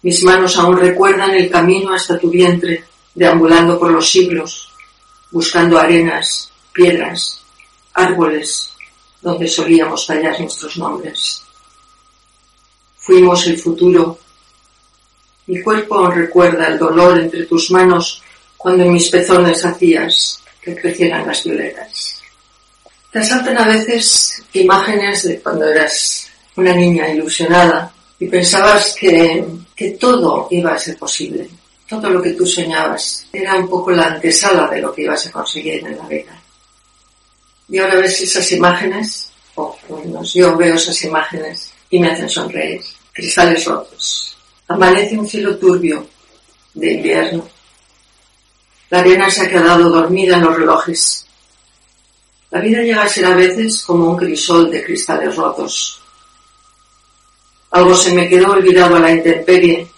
Mis manos aún recuerdan el camino hasta tu vientre, deambulando por los siglos, buscando arenas, piedras, árboles, donde solíamos tallar nuestros nombres. Fuimos el futuro. Mi cuerpo aún recuerda el dolor entre tus manos cuando en mis pezones hacías que crecieran las violetas. Te asaltan a veces imágenes de cuando eras una niña ilusionada y pensabas que, que todo iba a ser posible. Todo lo que tú soñabas era un poco la antesala de lo que ibas a conseguir en la vida. Y ahora ves esas imágenes, o por lo menos yo veo esas imágenes y me hacen sonreír. Cristales rotos. Amanece un cielo turbio de invierno. La arena se ha quedado dormida en los relojes. La vida llega a ser a veces como un crisol de cristales rotos. Algo se me quedó olvidado a la intemperie.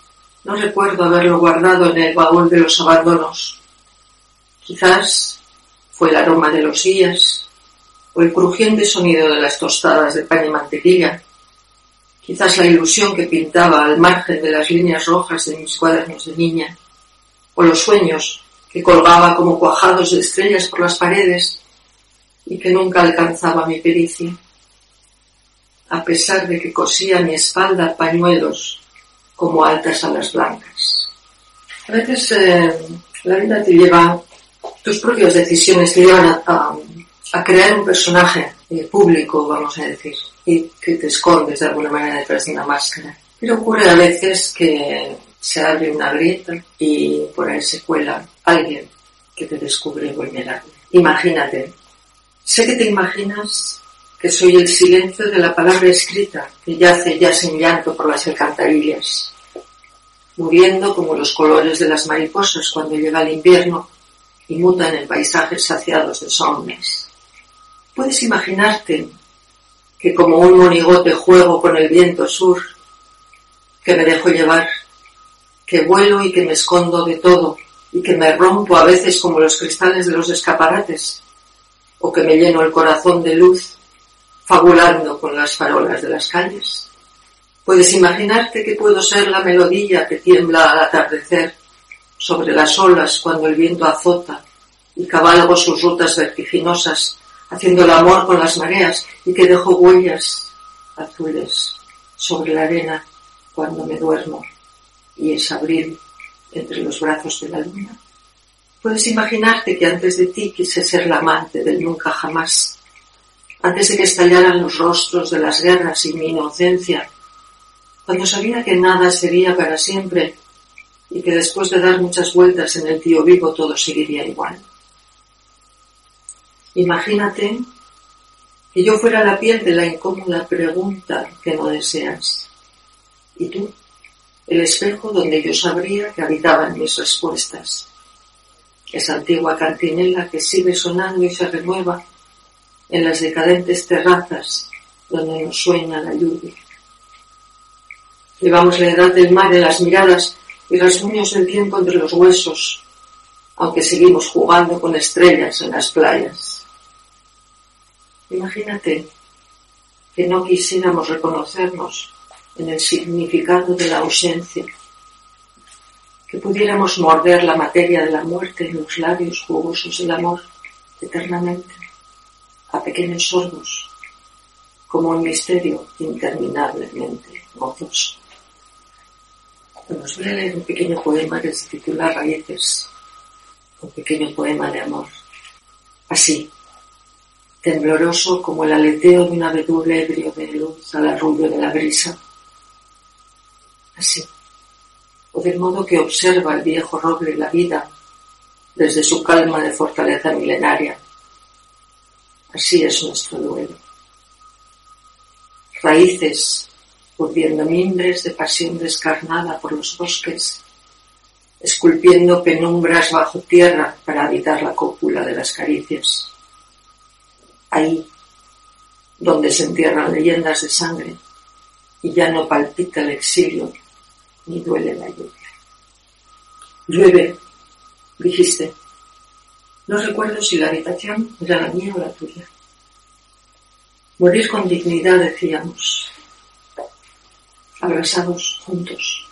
No recuerdo haberlo guardado en el baúl de los abandonos. Quizás fue el aroma de los días o el crujiente sonido de las tostadas de pan y mantequilla. Quizás la ilusión que pintaba al margen de las líneas rojas de mis cuadernos de niña. O los sueños que colgaba como cuajados de estrellas por las paredes y que nunca alcanzaba mi pericia. A pesar de que cosía mi espalda pañuelos como altas alas blancas. A veces eh, la vida te lleva, tus propias decisiones te llevan a, a, a crear un personaje eh, público, vamos a decir, y que te escondes de alguna manera detrás de una máscara. Pero ocurre a veces que se abre una grieta y por ahí se cuela alguien que te descubre vulnerable. Imagínate. Sé que te imaginas que soy el silencio de la palabra escrita que yace ya sin llanto por las alcantarillas, muriendo como los colores de las mariposas cuando llega el invierno y mutan en paisajes saciados de sombras. Puedes imaginarte que como un monigote juego con el viento sur, que me dejo llevar, que vuelo y que me escondo de todo, y que me rompo a veces como los cristales de los escaparates, o que me lleno el corazón de luz, fabulando con las farolas de las calles. Puedes imaginarte que puedo ser la melodía que tiembla al atardecer sobre las olas cuando el viento azota y cabalgo sus rutas vertiginosas haciendo el amor con las mareas y que dejo huellas azules sobre la arena cuando me duermo y es abril entre los brazos de la luna. Puedes imaginarte que antes de ti quise ser la amante del nunca jamás, antes de que estallaran los rostros de las guerras y mi inocencia, cuando sabía que nada sería para siempre y que después de dar muchas vueltas en el tío vivo todo seguiría igual. Imagínate que yo fuera la piel de la incómoda pregunta que no deseas. Y tú, el espejo donde yo sabría que habitaban mis respuestas. Esa antigua cantinela que sigue sonando y se renueva en las decadentes terrazas donde nos sueña la lluvia. Llevamos la edad del mar en las miradas y rasguños del tiempo entre los huesos, aunque seguimos jugando con estrellas en las playas. Imagínate que no quisiéramos reconocernos en el significado de la ausencia, que pudiéramos morder la materia de la muerte en los labios jugosos del amor eternamente, a pequeños sorbos, como un misterio interminablemente gozoso. Nos voy a leer un pequeño poema que se titula Raíces, un pequeño poema de amor. Así, tembloroso como el aleteo de un abedul ebrio de luz al arrullo de la brisa. Así, o del modo que observa el viejo roble la vida desde su calma de fortaleza milenaria. Así es nuestro duelo. Raíces, urdiendo mimbres de pasión descarnada por los bosques, esculpiendo penumbras bajo tierra para habitar la cópula de las caricias ahí donde se entierran leyendas de sangre y ya no palpita el exilio ni duele la lluvia. Llueve, dijiste. No recuerdo si la habitación era la mía o la tuya. Morir con dignidad, decíamos, abrazados juntos.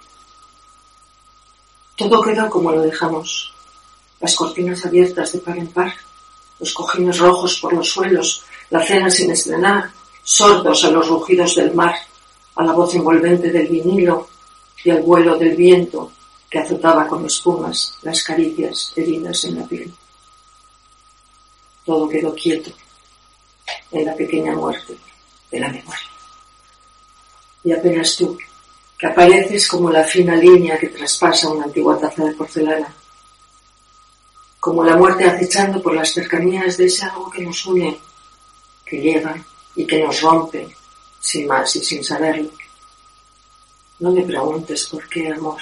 Todo quedó como lo dejamos, las cortinas abiertas de par en par los cojines rojos por los suelos, la cena sin estrenar, sordos a los rugidos del mar, a la voz envolvente del vinilo y al vuelo del viento que azotaba con espumas las caricias heridas en la piel. Todo quedó quieto en la pequeña muerte de la memoria. Y apenas tú, que apareces como la fina línea que traspasa una antigua taza de porcelana, como la muerte acechando por las cercanías de ese algo que nos une, que llega y que nos rompe, sin más y sin saberlo. No me preguntes por qué, amor,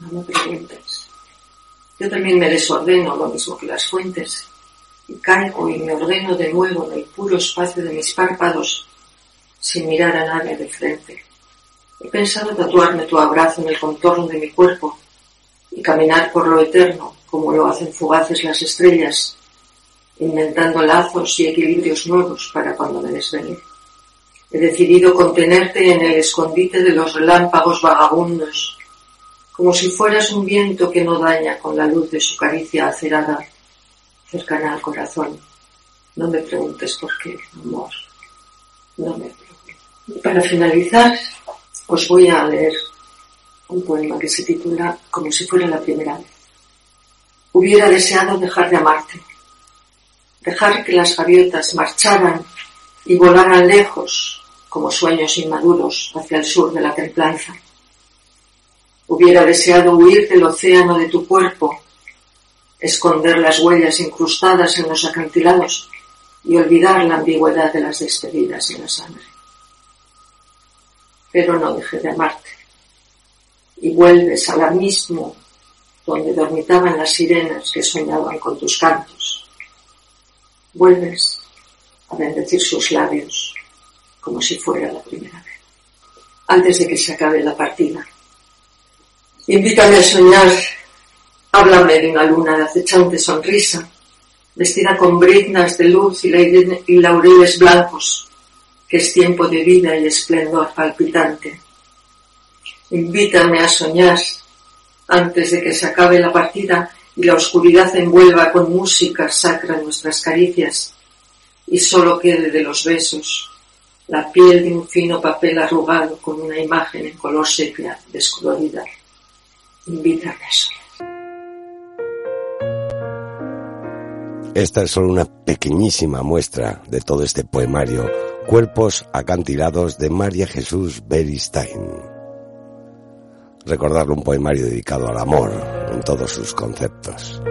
no me preguntes. Yo también me desordeno lo mismo que las fuentes, y caigo y me ordeno de nuevo en el puro espacio de mis párpados, sin mirar a nadie de frente. He pensado tatuarme tu abrazo en el contorno de mi cuerpo y caminar por lo eterno como lo hacen fugaces las estrellas, inventando lazos y equilibrios nuevos para cuando me desvele. He decidido contenerte en el escondite de los relámpagos vagabundos, como si fueras un viento que no daña con la luz de su caricia acerada, cercana al corazón. No me preguntes por qué, amor. No me preguntes. Y para finalizar, os voy a leer un poema que se titula Como si fuera la primera vez. Hubiera deseado dejar de amarte, dejar que las gaviotas marcharan y volaran lejos como sueños inmaduros hacia el sur de la templanza. Hubiera deseado huir del océano de tu cuerpo, esconder las huellas incrustadas en los acantilados y olvidar la ambigüedad de las despedidas en la sangre. Pero no dejé de amarte y vuelves al mismo donde dormitaban las sirenas que soñaban con tus cantos. Vuelves a bendecir sus labios como si fuera la primera vez, antes de que se acabe la partida. Invítame a soñar, háblame de una luna de acechante sonrisa, vestida con briznas de luz y laureles blancos, que es tiempo de vida y esplendor palpitante. Invítame a soñar antes de que se acabe la partida y la oscuridad envuelva con música sacra nuestras caricias y solo quede de los besos la piel de un fino papel arrugado con una imagen en color sepia descolorida. Invítame a soñar. Esta es solo una pequeñísima muestra de todo este poemario, Cuerpos acantilados de María Jesús Beristain recordarle un poemario dedicado al amor en todos sus conceptos.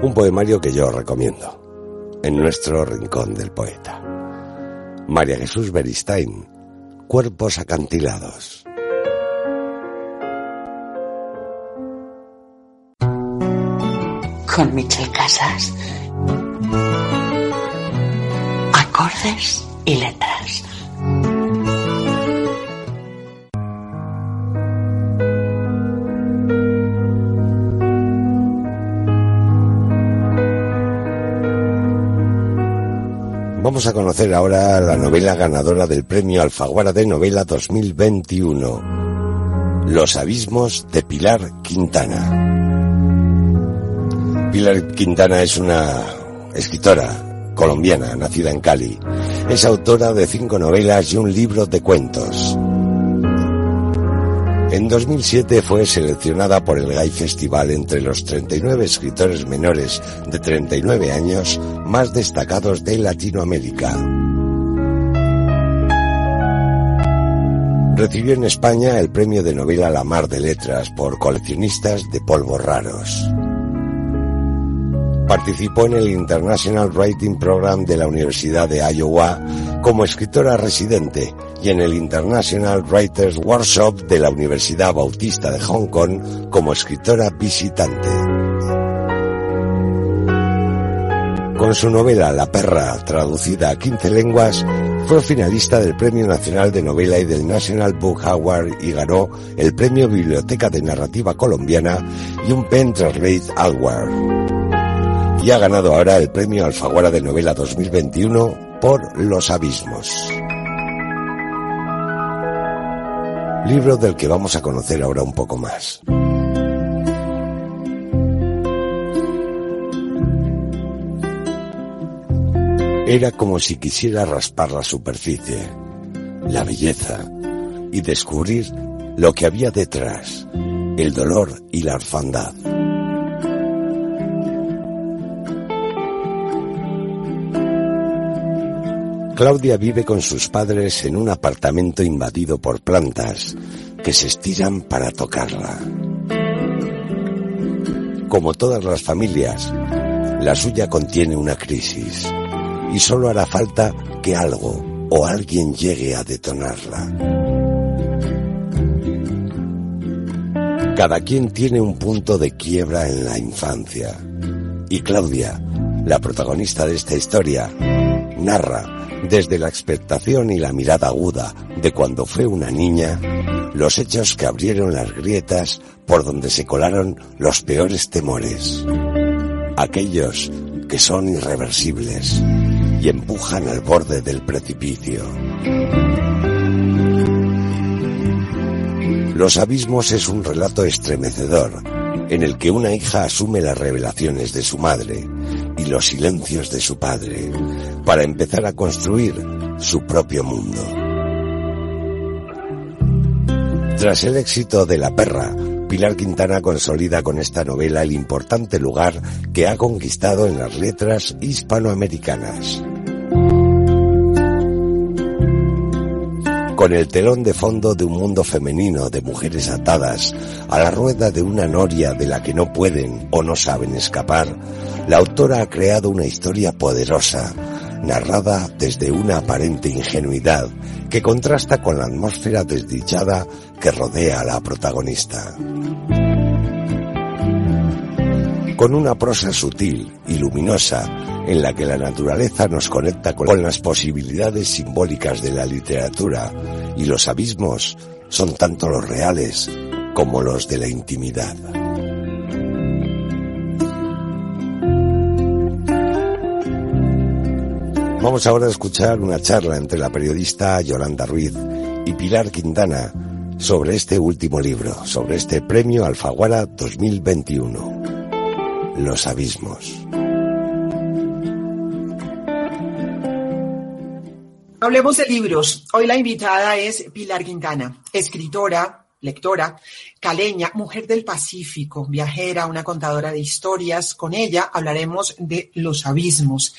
Un poemario que yo recomiendo, en nuestro rincón del poeta. María Jesús Beristain, Cuerpos acantilados. Con Michel Casas. Acordes y letras. Vamos a conocer ahora la novela ganadora del premio Alfaguara de Novela 2021, Los Abismos de Pilar Quintana. Pilar Quintana es una escritora colombiana, nacida en Cali. Es autora de cinco novelas y un libro de cuentos. En 2007 fue seleccionada por el Gay Festival entre los 39 escritores menores de 39 años más destacados de Latinoamérica. Recibió en España el premio de novela La Mar de Letras por coleccionistas de polvos raros. Participó en el International Writing Program de la Universidad de Iowa como escritora residente y en el International Writers Workshop de la Universidad Bautista de Hong Kong como escritora visitante. Con su novela La perra, traducida a 15 lenguas, fue finalista del Premio Nacional de Novela y del National Book Award y ganó el Premio Biblioteca de Narrativa Colombiana y un Pen Translate Award y ha ganado ahora el premio Alfaguara de Novela 2021 por Los Abismos. Libro del que vamos a conocer ahora un poco más. Era como si quisiera raspar la superficie, la belleza, y descubrir lo que había detrás, el dolor y la orfandad. Claudia vive con sus padres en un apartamento invadido por plantas que se estiran para tocarla. Como todas las familias, la suya contiene una crisis y solo hará falta que algo o alguien llegue a detonarla. Cada quien tiene un punto de quiebra en la infancia y Claudia, la protagonista de esta historia, narra desde la expectación y la mirada aguda de cuando fue una niña, los hechos que abrieron las grietas por donde se colaron los peores temores, aquellos que son irreversibles y empujan al borde del precipicio. Los abismos es un relato estremecedor en el que una hija asume las revelaciones de su madre y los silencios de su padre para empezar a construir su propio mundo. Tras el éxito de La perra, Pilar Quintana consolida con esta novela el importante lugar que ha conquistado en las letras hispanoamericanas. con el telón de fondo de un mundo femenino de mujeres atadas a la rueda de una noria de la que no pueden o no saben escapar, la autora ha creado una historia poderosa, narrada desde una aparente ingenuidad que contrasta con la atmósfera desdichada que rodea a la protagonista. Con una prosa sutil y luminosa en la que la naturaleza nos conecta con las posibilidades simbólicas de la literatura y los abismos son tanto los reales como los de la intimidad. Vamos ahora a escuchar una charla entre la periodista Yolanda Ruiz y Pilar Quintana sobre este último libro, sobre este premio Alfaguara 2021, Los Abismos. Hablemos de libros. Hoy la invitada es Pilar Quintana, escritora, lectora, caleña, mujer del Pacífico, viajera, una contadora de historias. Con ella hablaremos de los abismos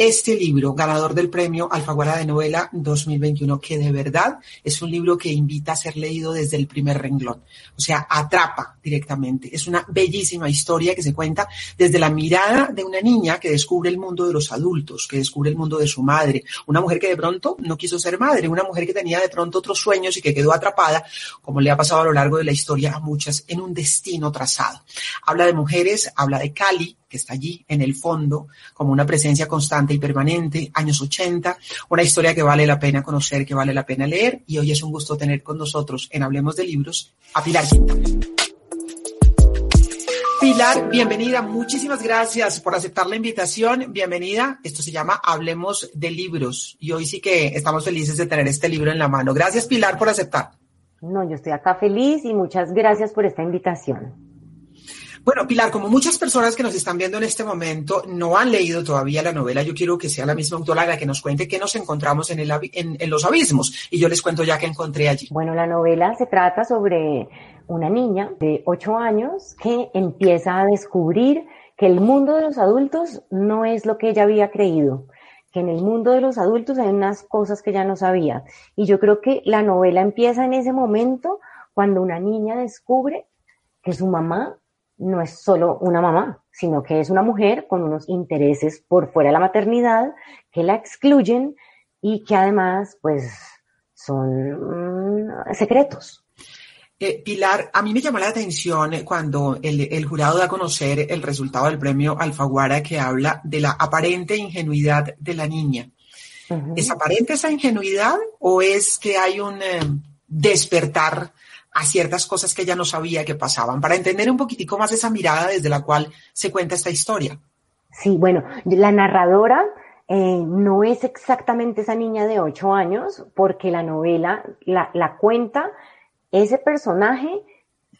este libro, ganador del premio Alfaguara de Novela 2021, que de verdad es un libro que invita a ser leído desde el primer renglón. O sea, atrapa directamente. Es una bellísima historia que se cuenta desde la mirada de una niña que descubre el mundo de los adultos, que descubre el mundo de su madre. Una mujer que de pronto no quiso ser madre, una mujer que tenía de pronto otros sueños y que quedó atrapada, como le ha pasado a lo largo de la historia a muchas, en un destino trazado. Habla de mujeres, habla de Cali, que está allí en el fondo como una presencia constante y permanente, años 80, una historia que vale la pena conocer, que vale la pena leer y hoy es un gusto tener con nosotros en Hablemos de Libros a Pilar Quintana. Pilar, bienvenida. Muchísimas gracias por aceptar la invitación. Bienvenida. Esto se llama Hablemos de Libros. Y hoy sí que estamos felices de tener este libro en la mano. Gracias, Pilar, por aceptar. No, yo estoy acá feliz y muchas gracias por esta invitación. Bueno, Pilar, como muchas personas que nos están viendo en este momento no han leído todavía la novela, yo quiero que sea la misma autora la que nos cuente qué nos encontramos en, el, en, en los abismos. Y yo les cuento ya que encontré allí. Bueno, la novela se trata sobre una niña de 8 años que empieza a descubrir que el mundo de los adultos no es lo que ella había creído, que en el mundo de los adultos hay unas cosas que ya no sabía. Y yo creo que la novela empieza en ese momento cuando una niña descubre que su mamá no es solo una mamá, sino que es una mujer con unos intereses por fuera de la maternidad que la excluyen y que además pues son mm, secretos. Eh, Pilar, a mí me llamó la atención cuando el, el, jurado da a conocer el resultado del premio Alfaguara que habla de la aparente ingenuidad de la niña. Uh -huh. ¿Es aparente esa ingenuidad o es que hay un eh, despertar a ciertas cosas que ella no sabía que pasaban, para entender un poquitico más esa mirada desde la cual se cuenta esta historia. Sí, bueno, la narradora eh, no es exactamente esa niña de ocho años, porque la novela la, la cuenta ese personaje,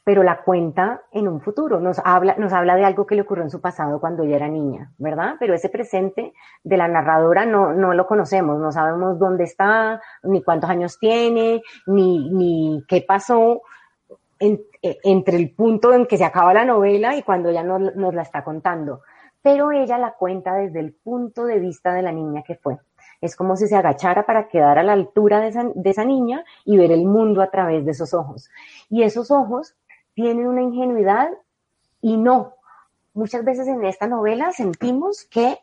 pero la cuenta en un futuro. Nos habla, nos habla de algo que le ocurrió en su pasado cuando ella era niña, ¿verdad? Pero ese presente de la narradora no, no lo conocemos, no sabemos dónde está, ni cuántos años tiene, ni, ni qué pasó en, entre el punto en que se acaba la novela y cuando ella nos la está contando. Pero ella la cuenta desde el punto de vista de la niña que fue. Es como si se agachara para quedar a la altura de esa, de esa niña y ver el mundo a través de esos ojos. Y esos ojos tienen una ingenuidad y no. Muchas veces en esta novela sentimos que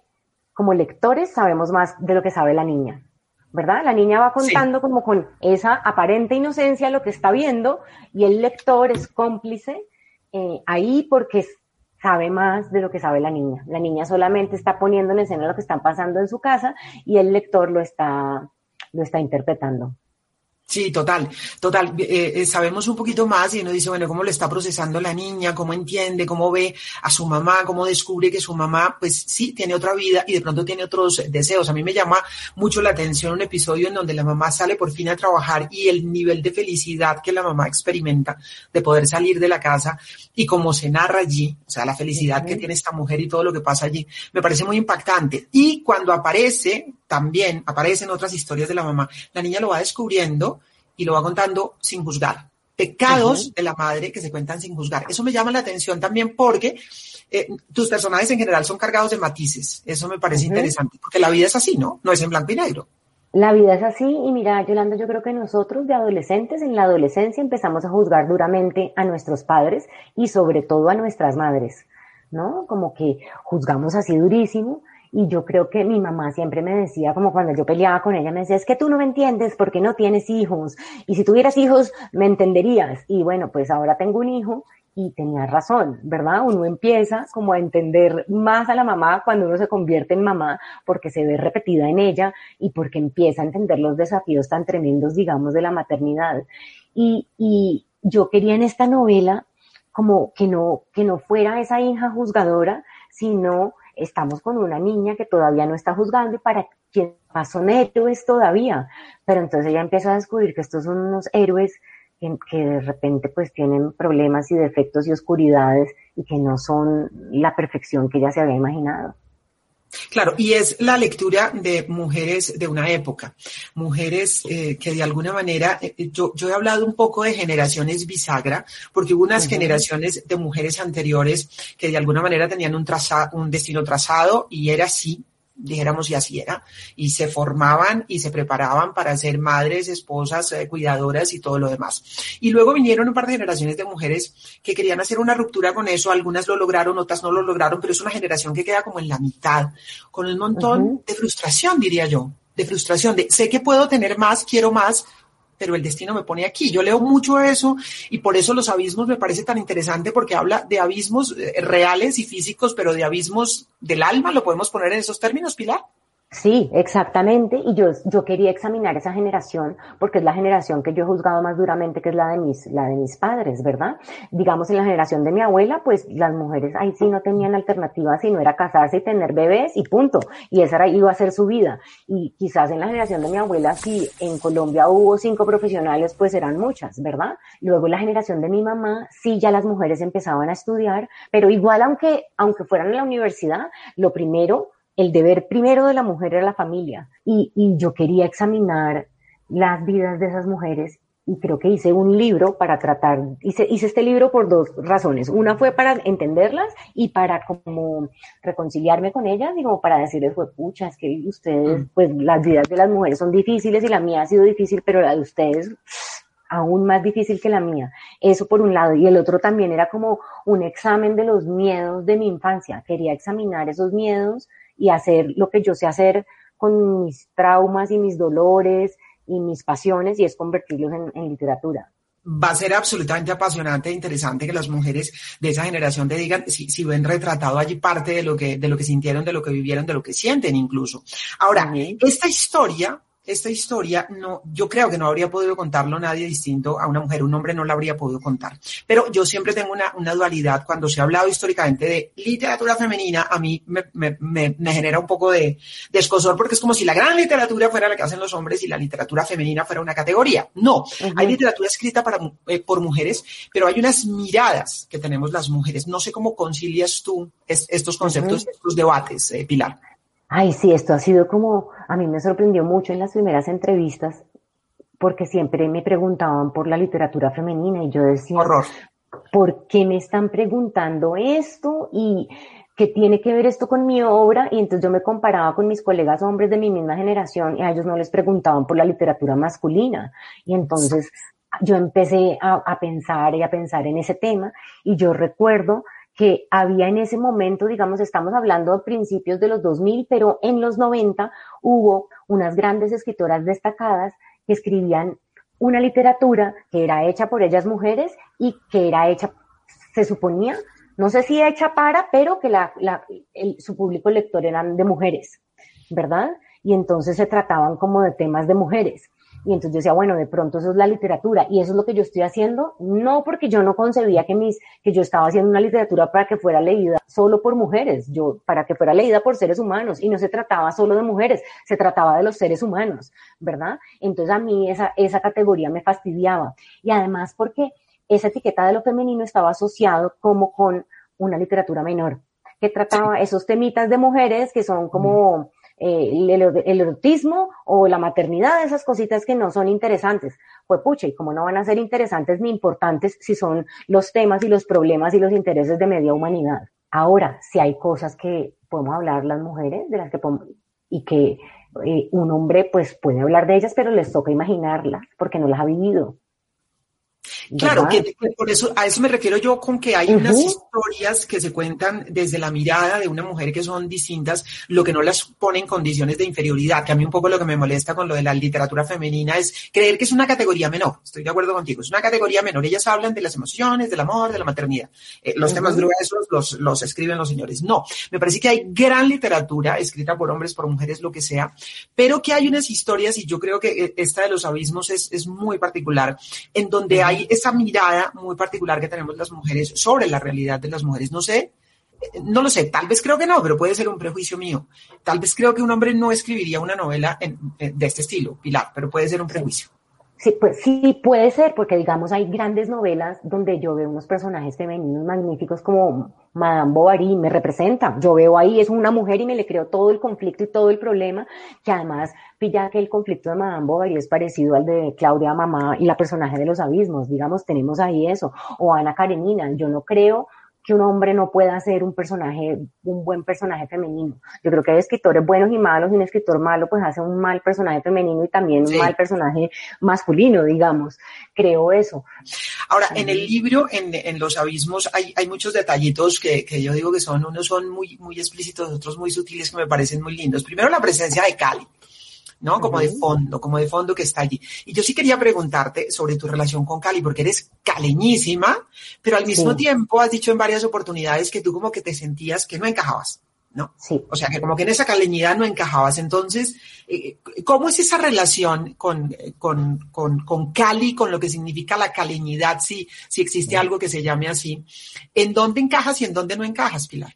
como lectores sabemos más de lo que sabe la niña, ¿verdad? La niña va contando sí. como con esa aparente inocencia lo que está viendo y el lector es cómplice eh, ahí porque sabe más de lo que sabe la niña. La niña solamente está poniendo en escena lo que está pasando en su casa y el lector lo está, lo está interpretando. Sí, total, total. Eh, eh, sabemos un poquito más y uno dice, bueno, cómo lo está procesando la niña, cómo entiende, cómo ve a su mamá, cómo descubre que su mamá, pues sí, tiene otra vida y de pronto tiene otros deseos. A mí me llama mucho la atención un episodio en donde la mamá sale por fin a trabajar y el nivel de felicidad que la mamá experimenta de poder salir de la casa y cómo se narra allí, o sea, la felicidad uh -huh. que tiene esta mujer y todo lo que pasa allí, me parece muy impactante. Y cuando aparece, también aparecen otras historias de la mamá, la niña lo va descubriendo y lo va contando sin juzgar. Pecados uh -huh. de la madre que se cuentan sin juzgar. Eso me llama la atención también porque eh, tus personajes en general son cargados de matices. Eso me parece uh -huh. interesante, porque la vida es así, ¿no? No es en blanco y negro. La vida es así y mira, Yolanda, yo creo que nosotros de adolescentes en la adolescencia empezamos a juzgar duramente a nuestros padres y sobre todo a nuestras madres, ¿no? Como que juzgamos así durísimo y yo creo que mi mamá siempre me decía, como cuando yo peleaba con ella, me decía, es que tú no me entiendes porque no tienes hijos. Y si tuvieras hijos, me entenderías. Y bueno, pues ahora tengo un hijo y tenía razón, ¿verdad? Uno empieza como a entender más a la mamá cuando uno se convierte en mamá porque se ve repetida en ella y porque empieza a entender los desafíos tan tremendos, digamos, de la maternidad. Y, y yo quería en esta novela como que no, que no fuera esa hija juzgadora, sino estamos con una niña que todavía no está juzgando y para quien más son héroes todavía. Pero entonces ella empieza a descubrir que estos son unos héroes que, que, de repente pues tienen problemas y defectos y oscuridades y que no son la perfección que ella se había imaginado. Claro, y es la lectura de mujeres de una época, mujeres eh, que de alguna manera, eh, yo, yo he hablado un poco de generaciones bisagra, porque hubo unas uh -huh. generaciones de mujeres anteriores que de alguna manera tenían un, traza, un destino trazado y era así, dijéramos y así era, y se formaban y se preparaban para ser madres, esposas, eh, cuidadoras y todo lo demás. Y luego vinieron un par de generaciones de mujeres que querían hacer una ruptura con eso, algunas lo lograron, otras no lo lograron, pero es una generación que queda como en la mitad, con un montón uh -huh. de frustración, diría yo, de frustración, de sé que puedo tener más, quiero más, pero el destino me pone aquí. Yo leo mucho eso y por eso los abismos me parece tan interesante porque habla de abismos eh, reales y físicos, pero de abismos del alma, ¿lo podemos poner en esos términos, Pilar? Sí, exactamente. Y yo, yo quería examinar esa generación porque es la generación que yo he juzgado más duramente, que es la de mis, la de mis padres, ¿verdad? Digamos, en la generación de mi abuela, pues las mujeres ahí sí no tenían alternativa sino era casarse y tener bebés y punto. Y esa era, iba a ser su vida. Y quizás en la generación de mi abuela, si en Colombia hubo cinco profesionales, pues eran muchas, ¿verdad? Luego en la generación de mi mamá, sí ya las mujeres empezaban a estudiar, pero igual aunque, aunque fueran en la universidad, lo primero el deber primero de la mujer era la familia y, yo quería examinar las vidas de esas mujeres y creo que hice un libro para tratar, hice, hice este libro por dos razones. Una fue para entenderlas y para como reconciliarme con ellas, digo, para decirles, fue pucha, es que ustedes, mm. pues las vidas de las mujeres son difíciles y la mía ha sido difícil, pero la de ustedes aún más difícil que la mía. Eso por un lado. Y el otro también era como un examen de los miedos de mi infancia. Quería examinar esos miedos y hacer lo que yo sé hacer con mis traumas y mis dolores y mis pasiones y es convertirlos en, literatura va a ser absolutamente apasionante e interesante que las mujeres de esa generación te digan si, si, ven retratado allí parte de lo que, de lo que sintieron, de lo que vivieron, de lo que sienten incluso. Ahora, esta historia esta historia no, yo creo que no habría podido contarlo nadie distinto a una mujer, un hombre no la habría podido contar. Pero yo siempre tengo una, una dualidad cuando se ha hablado históricamente de literatura femenina, a mí me, me, me, genera un poco de, de, escosor porque es como si la gran literatura fuera la que hacen los hombres y la literatura femenina fuera una categoría. No, hay literatura escrita para, eh, por mujeres, pero hay unas miradas que tenemos las mujeres. No sé cómo concilias tú estos conceptos, estos debates, eh, Pilar. Ay, sí, esto ha sido como, a mí me sorprendió mucho en las primeras entrevistas, porque siempre me preguntaban por la literatura femenina y yo decía, Horror. ¿por qué me están preguntando esto? Y qué tiene que ver esto con mi obra, y entonces yo me comparaba con mis colegas hombres de mi misma generación y a ellos no les preguntaban por la literatura masculina. Y entonces yo empecé a, a pensar y a pensar en ese tema, y yo recuerdo que había en ese momento, digamos, estamos hablando de principios de los 2000, pero en los 90 hubo unas grandes escritoras destacadas que escribían una literatura que era hecha por ellas mujeres y que era hecha, se suponía, no sé si hecha para, pero que la, su público lector eran de mujeres, ¿verdad? Y entonces se trataban como de temas de mujeres. Y entonces yo decía, bueno, de pronto eso es la literatura y eso es lo que yo estoy haciendo, no porque yo no concebía que mis, que yo estaba haciendo una literatura para que fuera leída solo por mujeres, yo, para que fuera leída por seres humanos. Y no se trataba solo de mujeres, se trataba de los seres humanos, ¿verdad? Entonces a mí esa, esa categoría me fastidiaba. Y además porque esa etiqueta de lo femenino estaba asociado como con una literatura menor que trataba esos temitas de mujeres que son como eh, el, erotismo o la maternidad, esas cositas que no son interesantes. Pues pucha, y como no van a ser interesantes ni importantes si son los temas y los problemas y los intereses de media humanidad. Ahora, si hay cosas que podemos hablar las mujeres, de las que y que eh, un hombre pues puede hablar de ellas, pero les toca imaginarlas porque no las ha vivido. Claro, que, por eso, a eso me refiero yo con que hay unas historias que se cuentan desde la mirada de una mujer que son distintas, lo que no las pone en condiciones de inferioridad, que a mí un poco lo que me molesta con lo de la literatura femenina es creer que es una categoría menor. Estoy de acuerdo contigo, es una categoría menor. Ellas hablan de las emociones, del amor, de la maternidad. Eh, los temas gruesos los, los escriben los señores. No, me parece que hay gran literatura escrita por hombres, por mujeres, lo que sea, pero que hay unas historias, y yo creo que eh, esta de los abismos es, es muy particular, en donde hay esa mirada muy particular que tenemos las mujeres sobre la realidad de las mujeres. No sé, no lo sé, tal vez creo que no, pero puede ser un prejuicio mío. Tal vez creo que un hombre no escribiría una novela de este estilo, Pilar, pero puede ser un prejuicio. Sí, pues sí puede ser, porque digamos hay grandes novelas donde yo veo unos personajes femeninos magníficos como Madame Bovary, me representa. Yo veo ahí, es una mujer y me le creo todo el conflicto y todo el problema, que además pilla que el conflicto de Madame Bovary es parecido al de Claudia Mamá y la personaje de los abismos, digamos, tenemos ahí eso. O Ana Karenina, yo no creo que un hombre no pueda ser un personaje, un buen personaje femenino. Yo creo que hay escritores buenos y malos, y un escritor malo pues hace un mal personaje femenino y también un mal personaje masculino, digamos. Creo eso. Ahora, en el libro, en, en los abismos, hay, hay muchos detallitos que, que, yo digo que son, unos son muy, muy explícitos, otros muy sutiles que me parecen muy lindos. Primero, la presencia de Cali. ¿No? Como de fondo, como de fondo que está allí. Y yo sí quería preguntarte sobre tu relación con Cali, porque eres caleñísima, pero al mismo tiempo has dicho en varias oportunidades que tú como que te sentías que no encajabas. ¿no? Sí. O sea, que como que en esa caleñidad no encajabas. Entonces, eh, ¿cómo es esa relación con, con, con, con, Cali, con lo que significa la caleñidad, si, si existe algo que se llame así? ¿En dónde encajas y en dónde no encajas, Pilar?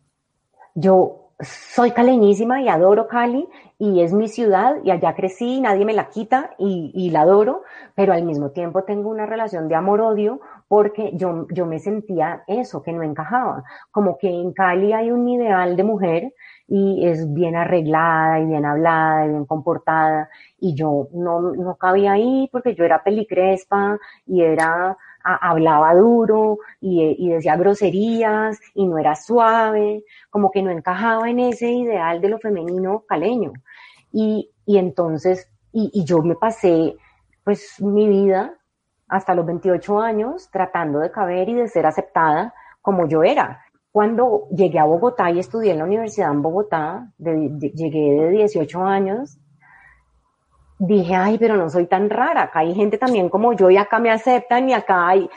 Yo soy caleñísima y adoro Cali y es mi ciudad y allá crecí, nadie me la quita y, la adoro, pero al mismo tiempo tengo una relación de amor-odio porque yo, yo me sentía eso, que no encajaba. Como que en Cali hay un ideal de mujer y es bien arreglada y bien hablada y bien comportada y yo no, no cabía ahí porque yo era pelicrespa y era, hablaba duro y, y decía groserías y no era suave, como que no encajaba en ese ideal de lo femenino caleño. Y, y entonces, y, y yo me pasé pues mi vida hasta los 28 años tratando de caber y de ser aceptada como yo era. Cuando llegué a Bogotá y estudié en la universidad en Bogotá, llegué de 18 años, dije, ay, pero no soy tan rara, acá hay gente también como yo y acá me aceptan y acá hay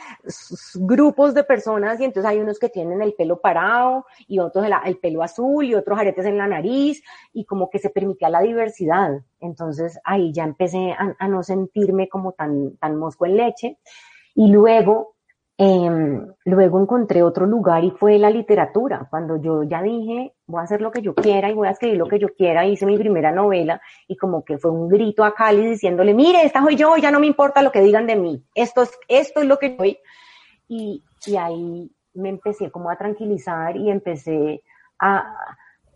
grupos de personas y entonces hay unos que tienen el pelo parado y otros el, pelo azul y otros aretes en la nariz y como que se permitía la diversidad. Entonces ahí ya empecé a, a no sentirme como tan, tan mosco en leche y luego eh, luego encontré otro lugar y fue la literatura. Cuando yo ya dije, voy a hacer lo que yo quiera y voy a escribir lo que yo quiera, hice mi primera novela y como que fue un grito a Cali diciéndole, mire, esta soy yo, ya no me importa lo que digan de mí, esto es, esto es lo que soy. Y, y ahí me empecé como a tranquilizar y empecé a,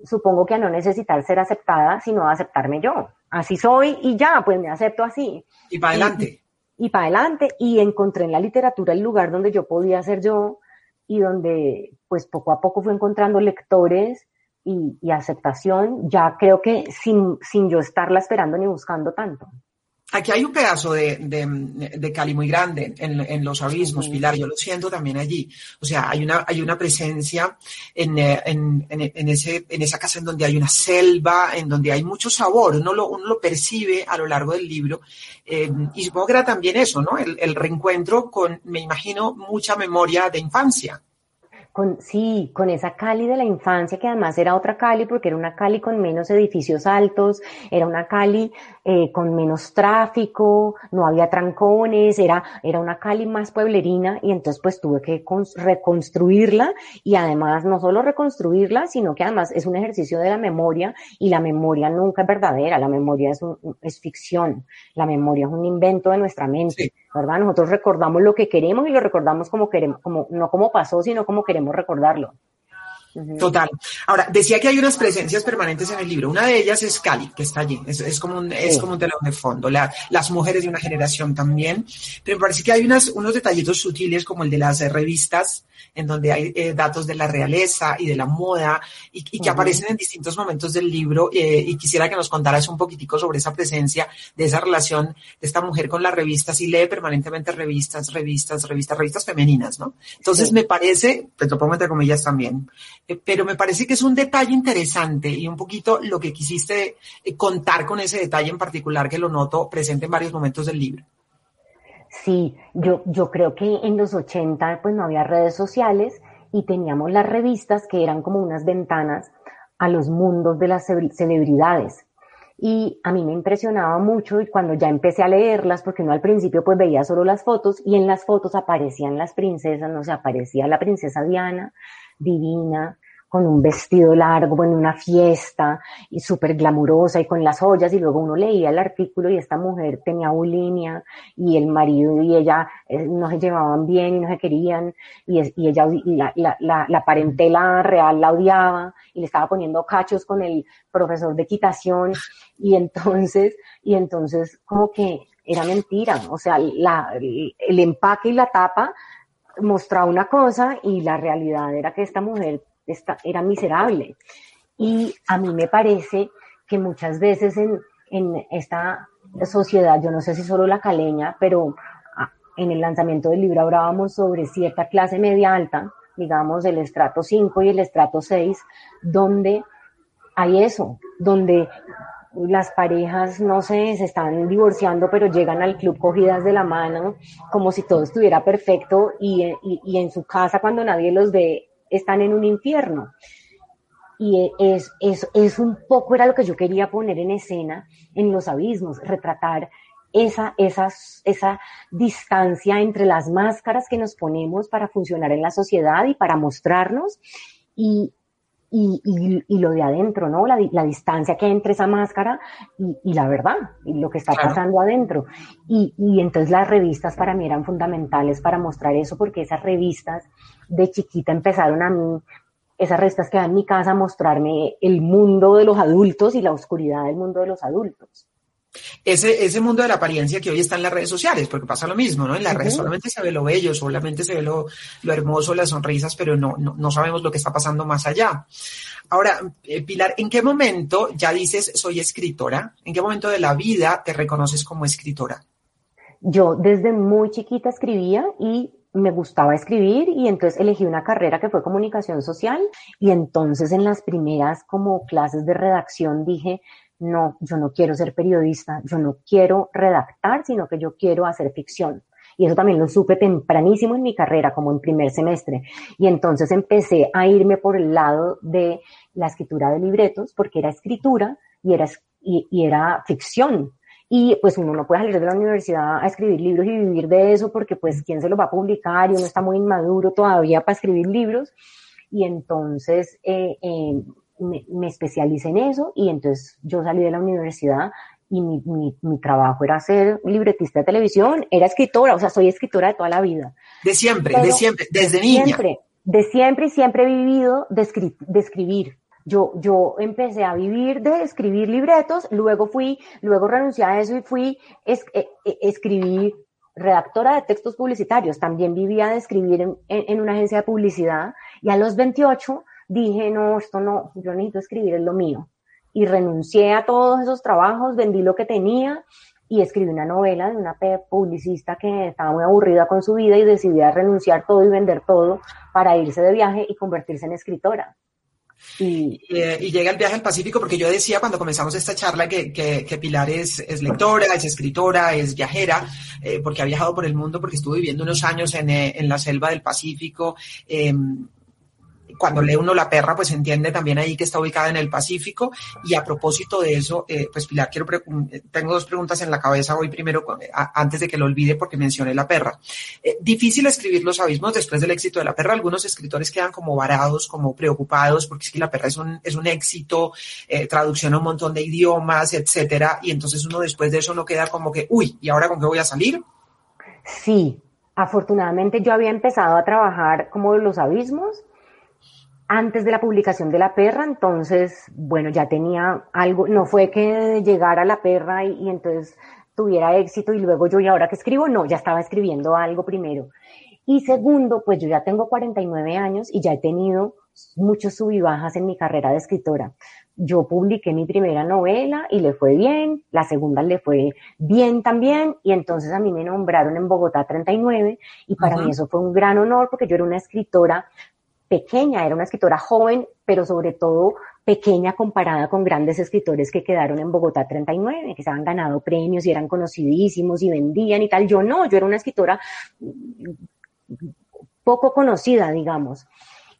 supongo que a no necesitar ser aceptada, sino a aceptarme yo. Así soy y ya, pues me acepto así. Y para adelante y para adelante y encontré en la literatura el lugar donde yo podía ser yo y donde pues poco a poco fui encontrando lectores y, y aceptación, ya creo que sin, sin yo estarla esperando ni buscando tanto. Aquí hay un pedazo de, de, de Cali muy grande en, en, los abismos, Pilar, yo lo siento también allí. O sea, hay una, hay una presencia en, eh, en, en, ese, en esa casa en donde hay una selva, en donde hay mucho sabor, uno lo, uno lo percibe a lo largo del libro. Eh, y supongo que era también eso, ¿no? El, el reencuentro con, me imagino, mucha memoria de infancia con, sí, con esa Cali de la infancia, que además era otra Cali, porque era una Cali con menos edificios altos, era una Cali eh, con menos tráfico, no había trancones, era, era una Cali más pueblerina, y entonces pues tuve que reconstruirla, y además no solo reconstruirla, sino que además es un ejercicio de la memoria, y la memoria nunca es verdadera, la memoria es, un, es ficción, la memoria es un invento de nuestra mente. ¿Verdad? Nosotros recordamos lo que queremos y lo recordamos como queremos, como, no como pasó, sino como queremos recordarlo. Total. Ahora, decía que hay unas presencias permanentes en el libro. Una de ellas es Cali, que está allí. Es, es como, un, es como un telón de fondo. La, las mujeres de una generación también. Pero me parece que hay unas, unos detallitos sutiles como el de las revistas en donde hay eh, datos de la realeza y de la moda y, y que uh -huh. aparecen en distintos momentos del libro eh, y quisiera que nos contaras un poquitico sobre esa presencia de esa relación de esta mujer con las revistas y lee permanentemente revistas, revistas, revistas, revistas femeninas, ¿no? Entonces sí. me parece, te lo pongo entre comillas también, pero me parece que es un detalle interesante y un poquito lo que quisiste eh, contar con ese detalle en particular que lo noto presente en varios momentos del libro. Sí, yo, yo creo que en los 80 pues no había redes sociales y teníamos las revistas que eran como unas ventanas a los mundos de las celebridades. Y a mí me impresionaba mucho y cuando ya empecé a leerlas, porque uno al principio pues veía solo las fotos y en las fotos aparecían las princesas, no sé, aparecía la princesa Diana, divina, con un vestido largo en una fiesta y súper glamurosa y con las joyas y luego uno leía el artículo y esta mujer tenía bulimia y el marido y ella eh, no se llevaban bien y no se querían y, y ella y la, la, la, la, parentela real la odiaba y le estaba poniendo cachos con el profesor de equitación y entonces y entonces como que era mentira o sea el empaque y la tapa mostraba una cosa y la realidad era que esta mujer esta, era miserable. Y a mí me parece que muchas veces en, en esta sociedad, yo no sé si solo la caleña, pero en el lanzamiento del libro hablábamos sobre cierta clase media alta, digamos el estrato 5 y el estrato 6, donde hay eso, donde las parejas, no sé, se están divorciando, pero llegan al club cogidas de la mano, como si todo estuviera perfecto y, y, en su casa cuando nadie los ve están en un infierno. y es, es, es un poco era lo que yo quería poner en escena en los abismos, retratar esa, esas, esa distancia entre las máscaras que nos ponemos para funcionar en la sociedad y para mostrarnos y, y, y, y lo de adentro, ¿no? La, la, distancia que hay entre esa máscara y, y la verdad, y lo que está claro. pasando adentro. Y, y entonces las revistas para mí eran fundamentales para mostrar eso, porque esas revistas de chiquita empezaron a mí, esas revistas que en mi casa a mostrarme el mundo de los adultos y la oscuridad del mundo de los adultos ese, ese mundo de la apariencia que hoy está en las redes sociales, porque pasa lo mismo, ¿no? En las uh -huh. redes solamente se ve lo bello, solamente se ve lo, lo hermoso, las sonrisas, pero no, no, no, sabemos lo que está pasando más allá. Ahora, eh, Pilar, ¿en qué momento ya dices soy escritora? ¿En qué momento de la vida te reconoces como escritora? Yo desde muy chiquita escribía y me gustaba escribir y entonces elegí una carrera que fue comunicación social y entonces en las primeras como clases de redacción dije, no, yo no quiero ser periodista, yo no quiero redactar, sino que yo quiero hacer ficción. Y eso también lo supe tempranísimo en mi carrera, como en primer semestre. Y entonces empecé a irme por el lado de la escritura de libretos, porque era escritura y era, ficción. Y pues uno no puede salir de la universidad a escribir libros y vivir de eso, porque pues quién se lo va a publicar y uno está muy inmaduro todavía para escribir libros. Y entonces eh, eh, me, me especialicé en eso y entonces yo salí de la universidad y mi, mi, mi, trabajo era ser libretista de televisión, era escritora, o sea, soy escritora de toda la vida. De siempre, Pero de siempre, desde de niña. Siempre, de siempre y siempre he vivido de, escri de escribir. Yo, yo empecé a vivir de escribir libretos, luego fui, luego renuncié a eso y fui, es, eh, escribí redactora de textos publicitarios, también vivía de escribir en, en, en una agencia de publicidad y a los 28 dije, no, esto no, yo necesito escribir, es lo mío. Y renuncié a todos esos trabajos, vendí lo que tenía y escribí una novela de una publicista que estaba muy aburrida con su vida y decidía renunciar todo y vender todo para irse de viaje y convertirse en escritora. Y, eh, y, llega el viaje al Pacífico porque yo decía cuando comenzamos esta charla que, que, Pilar es, es, lectora, es escritora, es viajera, eh, porque ha viajado por el mundo, porque estuvo viviendo unos años en, eh, en la selva del Pacífico. Eh, cuando lee uno La Perra, pues entiende también ahí que está ubicada en el Pacífico. Y a propósito de eso, eh, pues Pilar, quiero tengo dos preguntas en la cabeza hoy primero, a, antes de que lo olvide porque mencioné La Perra. Eh, difícil escribir Los Abismos después del éxito de La Perra. Algunos escritores quedan como varados, como preocupados, porque es que La Perra es un, es un éxito, eh, traducción a un montón de idiomas, etcétera. Y entonces uno después de eso no queda como que, uy, ¿y ahora con qué voy a salir? Sí, afortunadamente yo había empezado a trabajar como Los Abismos antes de la publicación de La Perra, entonces, bueno, ya tenía algo, no fue que llegara La Perra y, y, entonces tuviera éxito y luego yo, ¿y ahora que escribo? No, ya estaba escribiendo algo primero. Y segundo, pues yo ya tengo 49 años y ya he tenido muchos sub y bajas en mi carrera de escritora. Yo publiqué mi primera novela y le fue bien, la segunda le fue bien también, y entonces a mí me nombraron en Bogotá 39, y para uh -huh. mí eso fue un gran honor porque yo era una escritora pequeña, era una escritora joven, pero sobre todo pequeña comparada con grandes escritores que quedaron en Bogotá 39, que se habían ganado premios y eran conocidísimos y vendían y tal. Yo no, yo era una escritora poco conocida, digamos.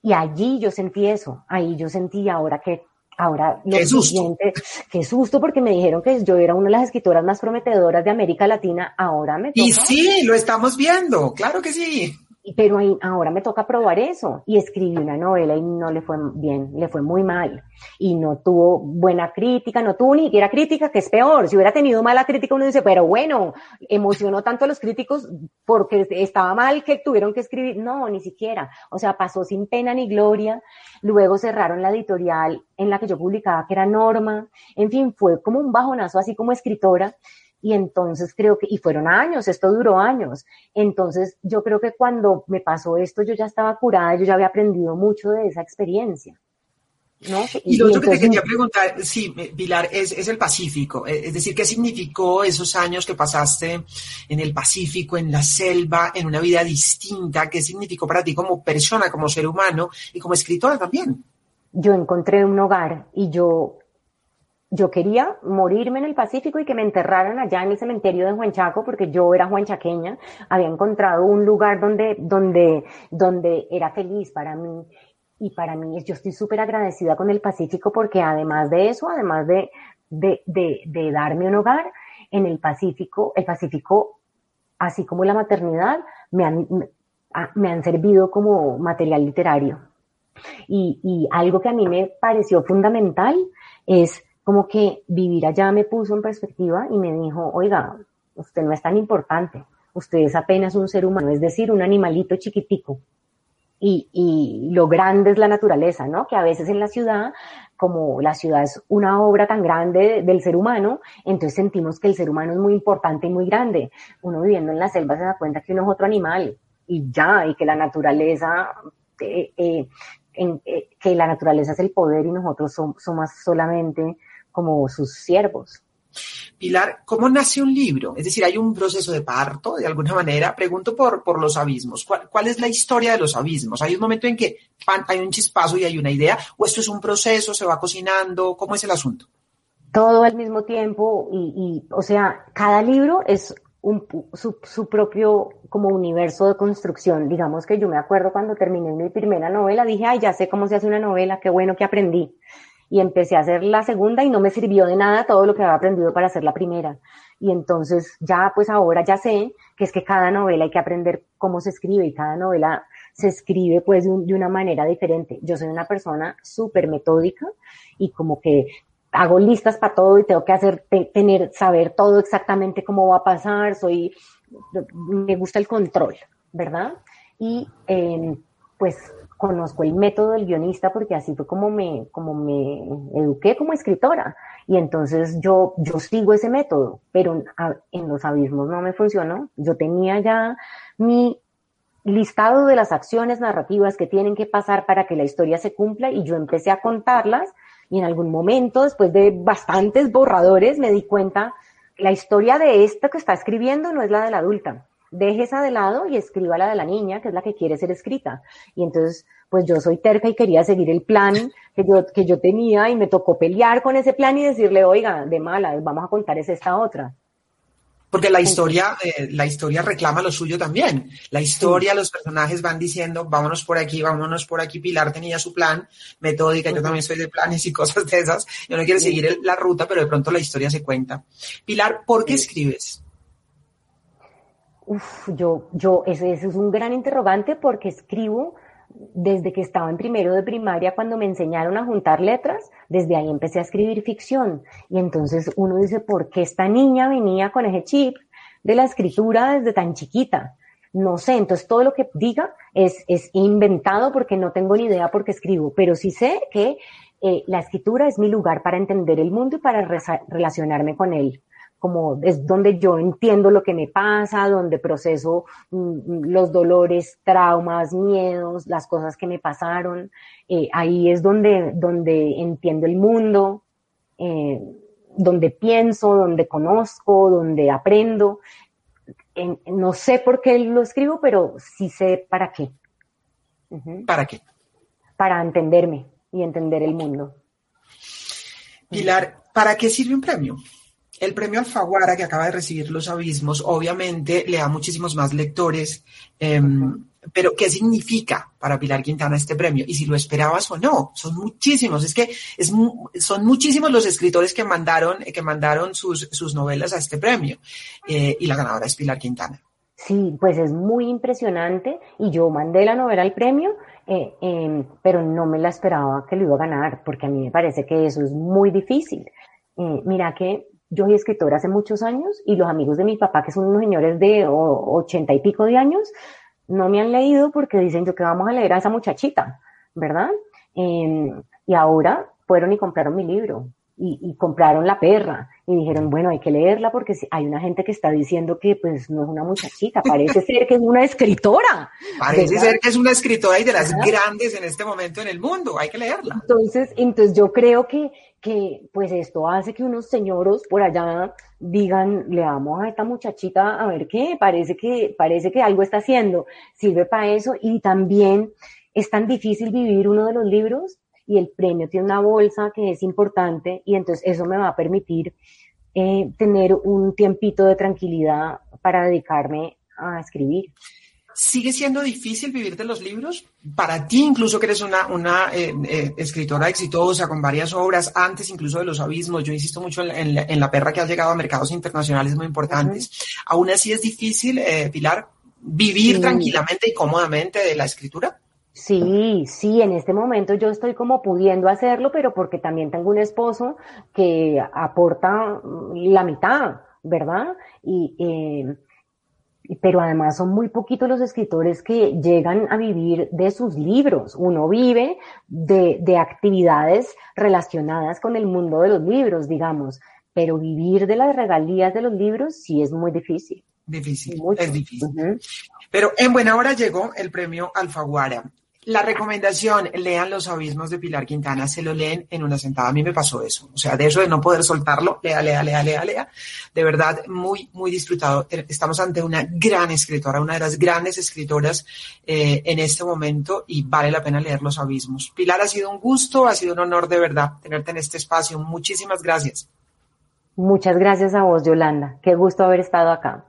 Y allí yo sentí eso, ahí yo sentí ahora que Ahora, lo qué siguiente, susto. qué susto, porque me dijeron que yo era una de las escritoras más prometedoras de América Latina. Ahora me toca. Y sí, lo estamos viendo, claro que sí pero ahí, ahora me toca probar eso. Y escribí una novela y no le fue bien, le fue muy mal. Y no tuvo buena crítica, no tuvo ni siquiera crítica, que es peor. Si hubiera tenido mala crítica, uno dice, pero bueno, emocionó tanto a los críticos porque estaba mal que tuvieron que escribir. No, ni siquiera. O sea, pasó sin pena ni gloria. Luego cerraron la editorial en la que yo publicaba, que era Norma. En fin, fue como un bajonazo así como escritora. Y entonces creo que, y fueron años, esto duró años. Entonces yo creo que cuando me pasó esto, yo ya estaba curada, yo ya había aprendido mucho de esa experiencia. ¿No? Y, y lo otro que te quería preguntar, sí, Pilar, es, es el Pacífico. Es decir, ¿qué significó esos años que pasaste en el Pacífico, en la selva, en una vida distinta? ¿Qué significó para ti como persona, como ser humano y como escritora también? Yo encontré un hogar y yo yo quería morirme en el Pacífico y que me enterraran allá en el cementerio de Huanchaco porque yo era huanchaqueña, había encontrado un lugar donde, donde, donde era feliz para mí. y para mí yo estoy súper agradecida con el Pacífico porque además de eso, además de, de, de, de darme un hogar, en el Pacífico, el Pacífico, así como la maternidad, me han, me han servido como material literario. Y, y algo que a mí me pareció fundamental es como que vivir allá me puso en perspectiva y me dijo, oiga, usted no es tan importante, usted es apenas un ser humano, es decir, un animalito chiquitico. Y, y lo grande es la naturaleza, ¿no? Que a veces en la ciudad, como la ciudad es una obra tan grande del ser humano, entonces sentimos que el ser humano es muy importante y muy grande. Uno viviendo en la selva se da cuenta que uno es otro animal y ya, y que la naturaleza, eh, eh, eh, que la naturaleza es el poder y nosotros somos, somos solamente como sus siervos. Pilar, ¿cómo nace un libro? Es decir, ¿hay un proceso de parto de alguna manera? Pregunto por, por los abismos. ¿Cuál, ¿Cuál, es la historia de los abismos? ¿Hay un momento en que pan, hay un chispazo y hay una idea? ¿O esto es un proceso, se va cocinando? ¿Cómo es el asunto? Todo al mismo tiempo y, y o sea, cada libro es un, su, su, propio como universo de construcción. Digamos que yo me acuerdo cuando terminé mi primera novela, dije, ay, ya sé cómo se hace una novela, qué bueno que aprendí y empecé a hacer la segunda y no me sirvió de nada todo lo que había aprendido para hacer la primera. Y entonces ya pues ahora ya sé que es que cada novela hay que aprender cómo se escribe y cada novela se escribe pues de, un, de una manera diferente. Yo soy una persona súper metódica y como que hago listas para todo y tengo que hacer, tener, saber todo exactamente cómo va a pasar, soy, me gusta el control, ¿verdad? Y eh, pues conozco el método del guionista porque así fue como me, como me eduqué como escritora. Y entonces yo, yo sigo ese método, pero en los abismos no me funcionó. Yo tenía ya mi listado de las acciones narrativas que tienen que pasar para que la historia se cumpla y yo empecé a contarlas y en algún momento, después de bastantes borradores, me di cuenta, la historia de esta que está escribiendo no es la de la adulta deje esa de lado y escriba la de la niña, que es la que quiere ser escrita. Y entonces, pues yo soy terca y quería seguir el plan que yo, que yo tenía y me tocó pelear con ese plan y decirle, oiga, de mala, vamos a contar es esta otra. Porque la historia, eh, la historia reclama lo suyo también. La historia, sí. los personajes van diciendo, vámonos por aquí, vámonos por aquí. Pilar tenía su plan, metódica, uh -huh. yo también soy de planes y cosas de esas. Yo no quiero seguir el, la ruta, pero de pronto la historia se cuenta. Pilar, ¿por qué escribes? Uf, yo, yo, ese, es un gran interrogante porque escribo desde que estaba en primero de primaria, cuando me enseñaron a juntar letras, desde ahí empecé a escribir ficción. Y entonces uno dice, ¿por qué esta niña venía con ese chip de la escritura desde tan chiquita? No sé, entonces todo lo que diga es, es inventado porque no tengo ni idea por qué escribo, pero sí sé que eh, la escritura es mi lugar para entender el mundo y para relacionarme con él como es donde yo entiendo lo que me pasa, donde proceso mm, los dolores, traumas, miedos, las cosas que me pasaron. Eh, ahí es donde, donde entiendo el mundo, eh, donde pienso, donde conozco, donde aprendo. En, no sé por qué lo escribo, pero sí sé para qué. Uh -huh. ¿Para qué? Para entenderme y entender el mundo. Pilar, ¿para qué sirve un premio? El premio Alfaguara que acaba de recibir Los Abismos, obviamente le da muchísimos más lectores, eh, pero ¿qué significa para Pilar Quintana este premio? Y si lo esperabas o no, son muchísimos, es que es, son muchísimos los escritores que mandaron, que mandaron sus, sus novelas a este premio, eh, y la ganadora es Pilar Quintana. Sí, pues es muy impresionante y yo mandé la novela al premio, eh, eh, pero no me la esperaba que lo iba a ganar, porque a mí me parece que eso es muy difícil. Eh, mira que yo soy escritora hace muchos años y los amigos de mi papá, que son unos señores de ochenta y pico de años, no me han leído porque dicen yo que vamos a leer a esa muchachita, ¿verdad? Eh, y ahora fueron y compraron mi libro y, y, compraron La Perra y dijeron, bueno, hay que leerla porque hay una gente que está diciendo que pues no es una muchachita, parece ser que es una escritora. Parece ¿verdad? ser que es una escritora y de las ¿verdad? grandes en este momento en el mundo, hay que leerla. Entonces, entonces yo creo que, que pues esto hace que unos señoros por allá digan, le damos a esta muchachita a ver qué, parece que, parece que algo está haciendo, sirve para eso y también es tan difícil vivir uno de los libros y el premio tiene una bolsa que es importante y entonces eso me va a permitir eh, tener un tiempito de tranquilidad para dedicarme a escribir. ¿Sigue siendo difícil vivir de los libros? Para ti, incluso que eres una, una eh, eh, escritora exitosa con varias obras, antes incluso de los abismos, yo insisto mucho en, en la, en la perra que ha llegado a mercados internacionales muy importantes. ¿Aún así es difícil, Pilar, vivir Sí. tranquilamente y cómodamente de la escritura? Sí, sí, en este momento yo estoy como pudiendo hacerlo, pero porque también tengo un esposo que aporta mm, la mitad, ¿verdad? Y, eh, y- pero además son muy poquitos los escritores que llegan a vivir de sus libros. Uno vive de, de actividades relacionadas con el mundo de los libros, digamos, pero vivir de las regalías de los libros sí es muy difícil. Difícil, es difícil. Pero en buena hora llegó el premio Alfaguara. La recomendación, lean Los Abismos de Pilar Quintana, se lo leen en una sentada. A mí me pasó eso. O sea, de eso de no poder soltarlo, lea, lea, lea, lea, lea. De verdad, muy, muy disfrutado. Estamos ante una gran escritora, una de las grandes escritoras eh, en este momento y vale la pena leer Los Abismos. Pilar, ha sido un gusto, ha sido un honor de verdad tenerte en este espacio. Muchísimas gracias. Muchas gracias a vos, Yolanda. Qué gusto haber estado acá.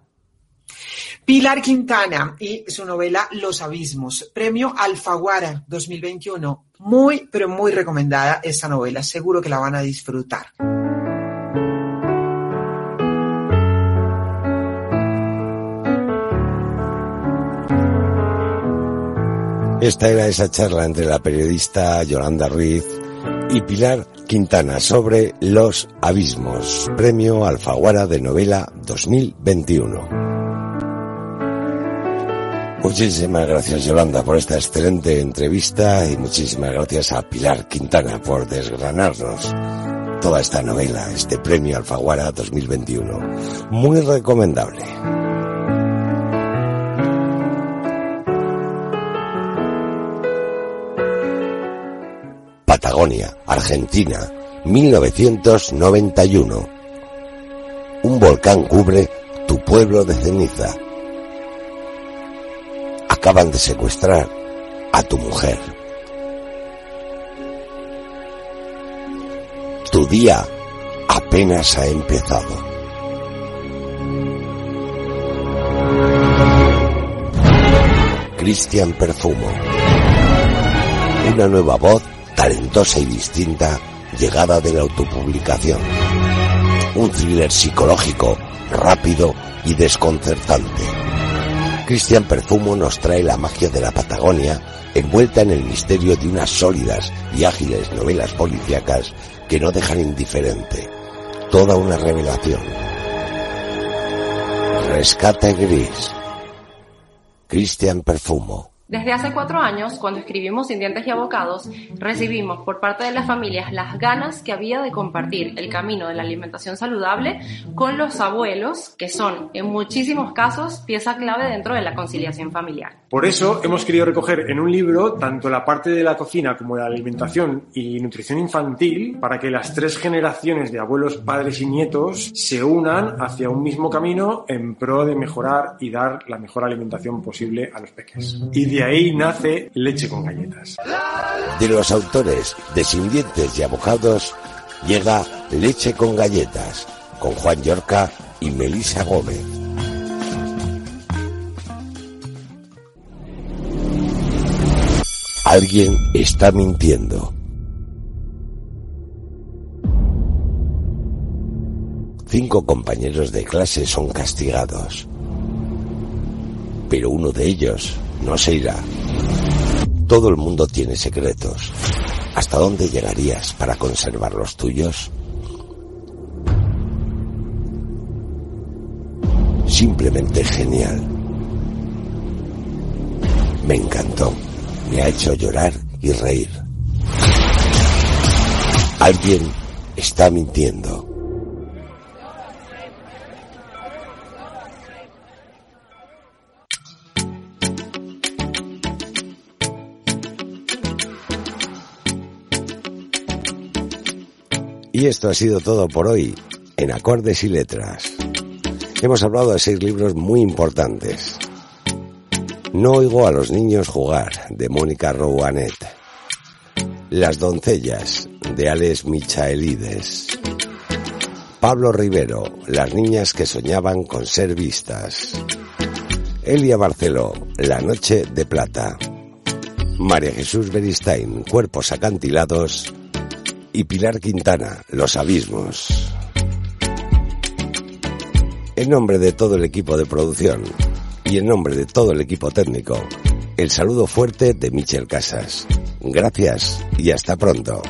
Pilar Quintana y su novela Los Abismos, premio Alfaguara 2021. Muy, pero muy recomendada esta novela. Seguro que la van a disfrutar. Esta era esa charla entre la periodista Yolanda Ruiz y Pilar Quintana sobre Los Abismos, premio Alfaguara de novela 2021. Muchísimas gracias Yolanda por esta excelente entrevista y muchísimas gracias a Pilar Quintana por desgranarnos toda esta novela, este premio Alfaguara 2021. Muy recomendable. Patagonia, Argentina, 1991. Un volcán cubre tu pueblo de ceniza. Acaban de secuestrar a tu mujer. Tu día apenas ha empezado. Cristian Perfumo. Una nueva voz talentosa y distinta llegada de la autopublicación. Un thriller psicológico, rápido y desconcertante. Cristian Perfumo nos trae la magia de la Patagonia envuelta en el misterio de unas sólidas y ágiles novelas policíacas que no dejan indiferente. Toda una revelación. Rescate Gris. Cristian Perfumo. Desde hace cuatro años, cuando escribimos Sin Dientes y Abocados, recibimos por parte de las familias las ganas que había de compartir el camino de la alimentación saludable con los abuelos, que son, en muchísimos casos, pieza clave dentro de la conciliación familiar. Por eso hemos querido recoger en un libro tanto la parte de la cocina como de la alimentación y nutrición infantil para que las tres generaciones de abuelos, padres y nietos se unan hacia un mismo camino en pro de mejorar y dar la mejor alimentación posible a los peques. De ahí nace Leche con Galletas. De los autores de Sin Dientes y Abocados llega Leche con Galletas con Juan Yorca y Melisa Gómez. Alguien está mintiendo. Cinco compañeros de clase son castigados, pero uno de ellos no se irá. Todo el mundo tiene secretos. ¿Hasta dónde llegarías para conservar los tuyos? Simplemente genial. Me encantó. Me ha hecho llorar y reír. Alguien está mintiendo. Y esto ha sido todo por hoy en Acordes y Letras. Hemos hablado de seis libros muy importantes. No oigo a los niños jugar, de Mónica Rouanet. Las doncellas, de Alex Michaelides. Pablo Rivero, Las niñas que soñaban con ser vistas. Elia Barceló, La Noche de Plata. María Jesús Beristain, Cuerpos Acantilados. Y Pilar Quintana, Los Abismos. En nombre de todo el equipo de producción y en nombre de todo el equipo técnico, el saludo fuerte de Michel Casas. Gracias y hasta pronto.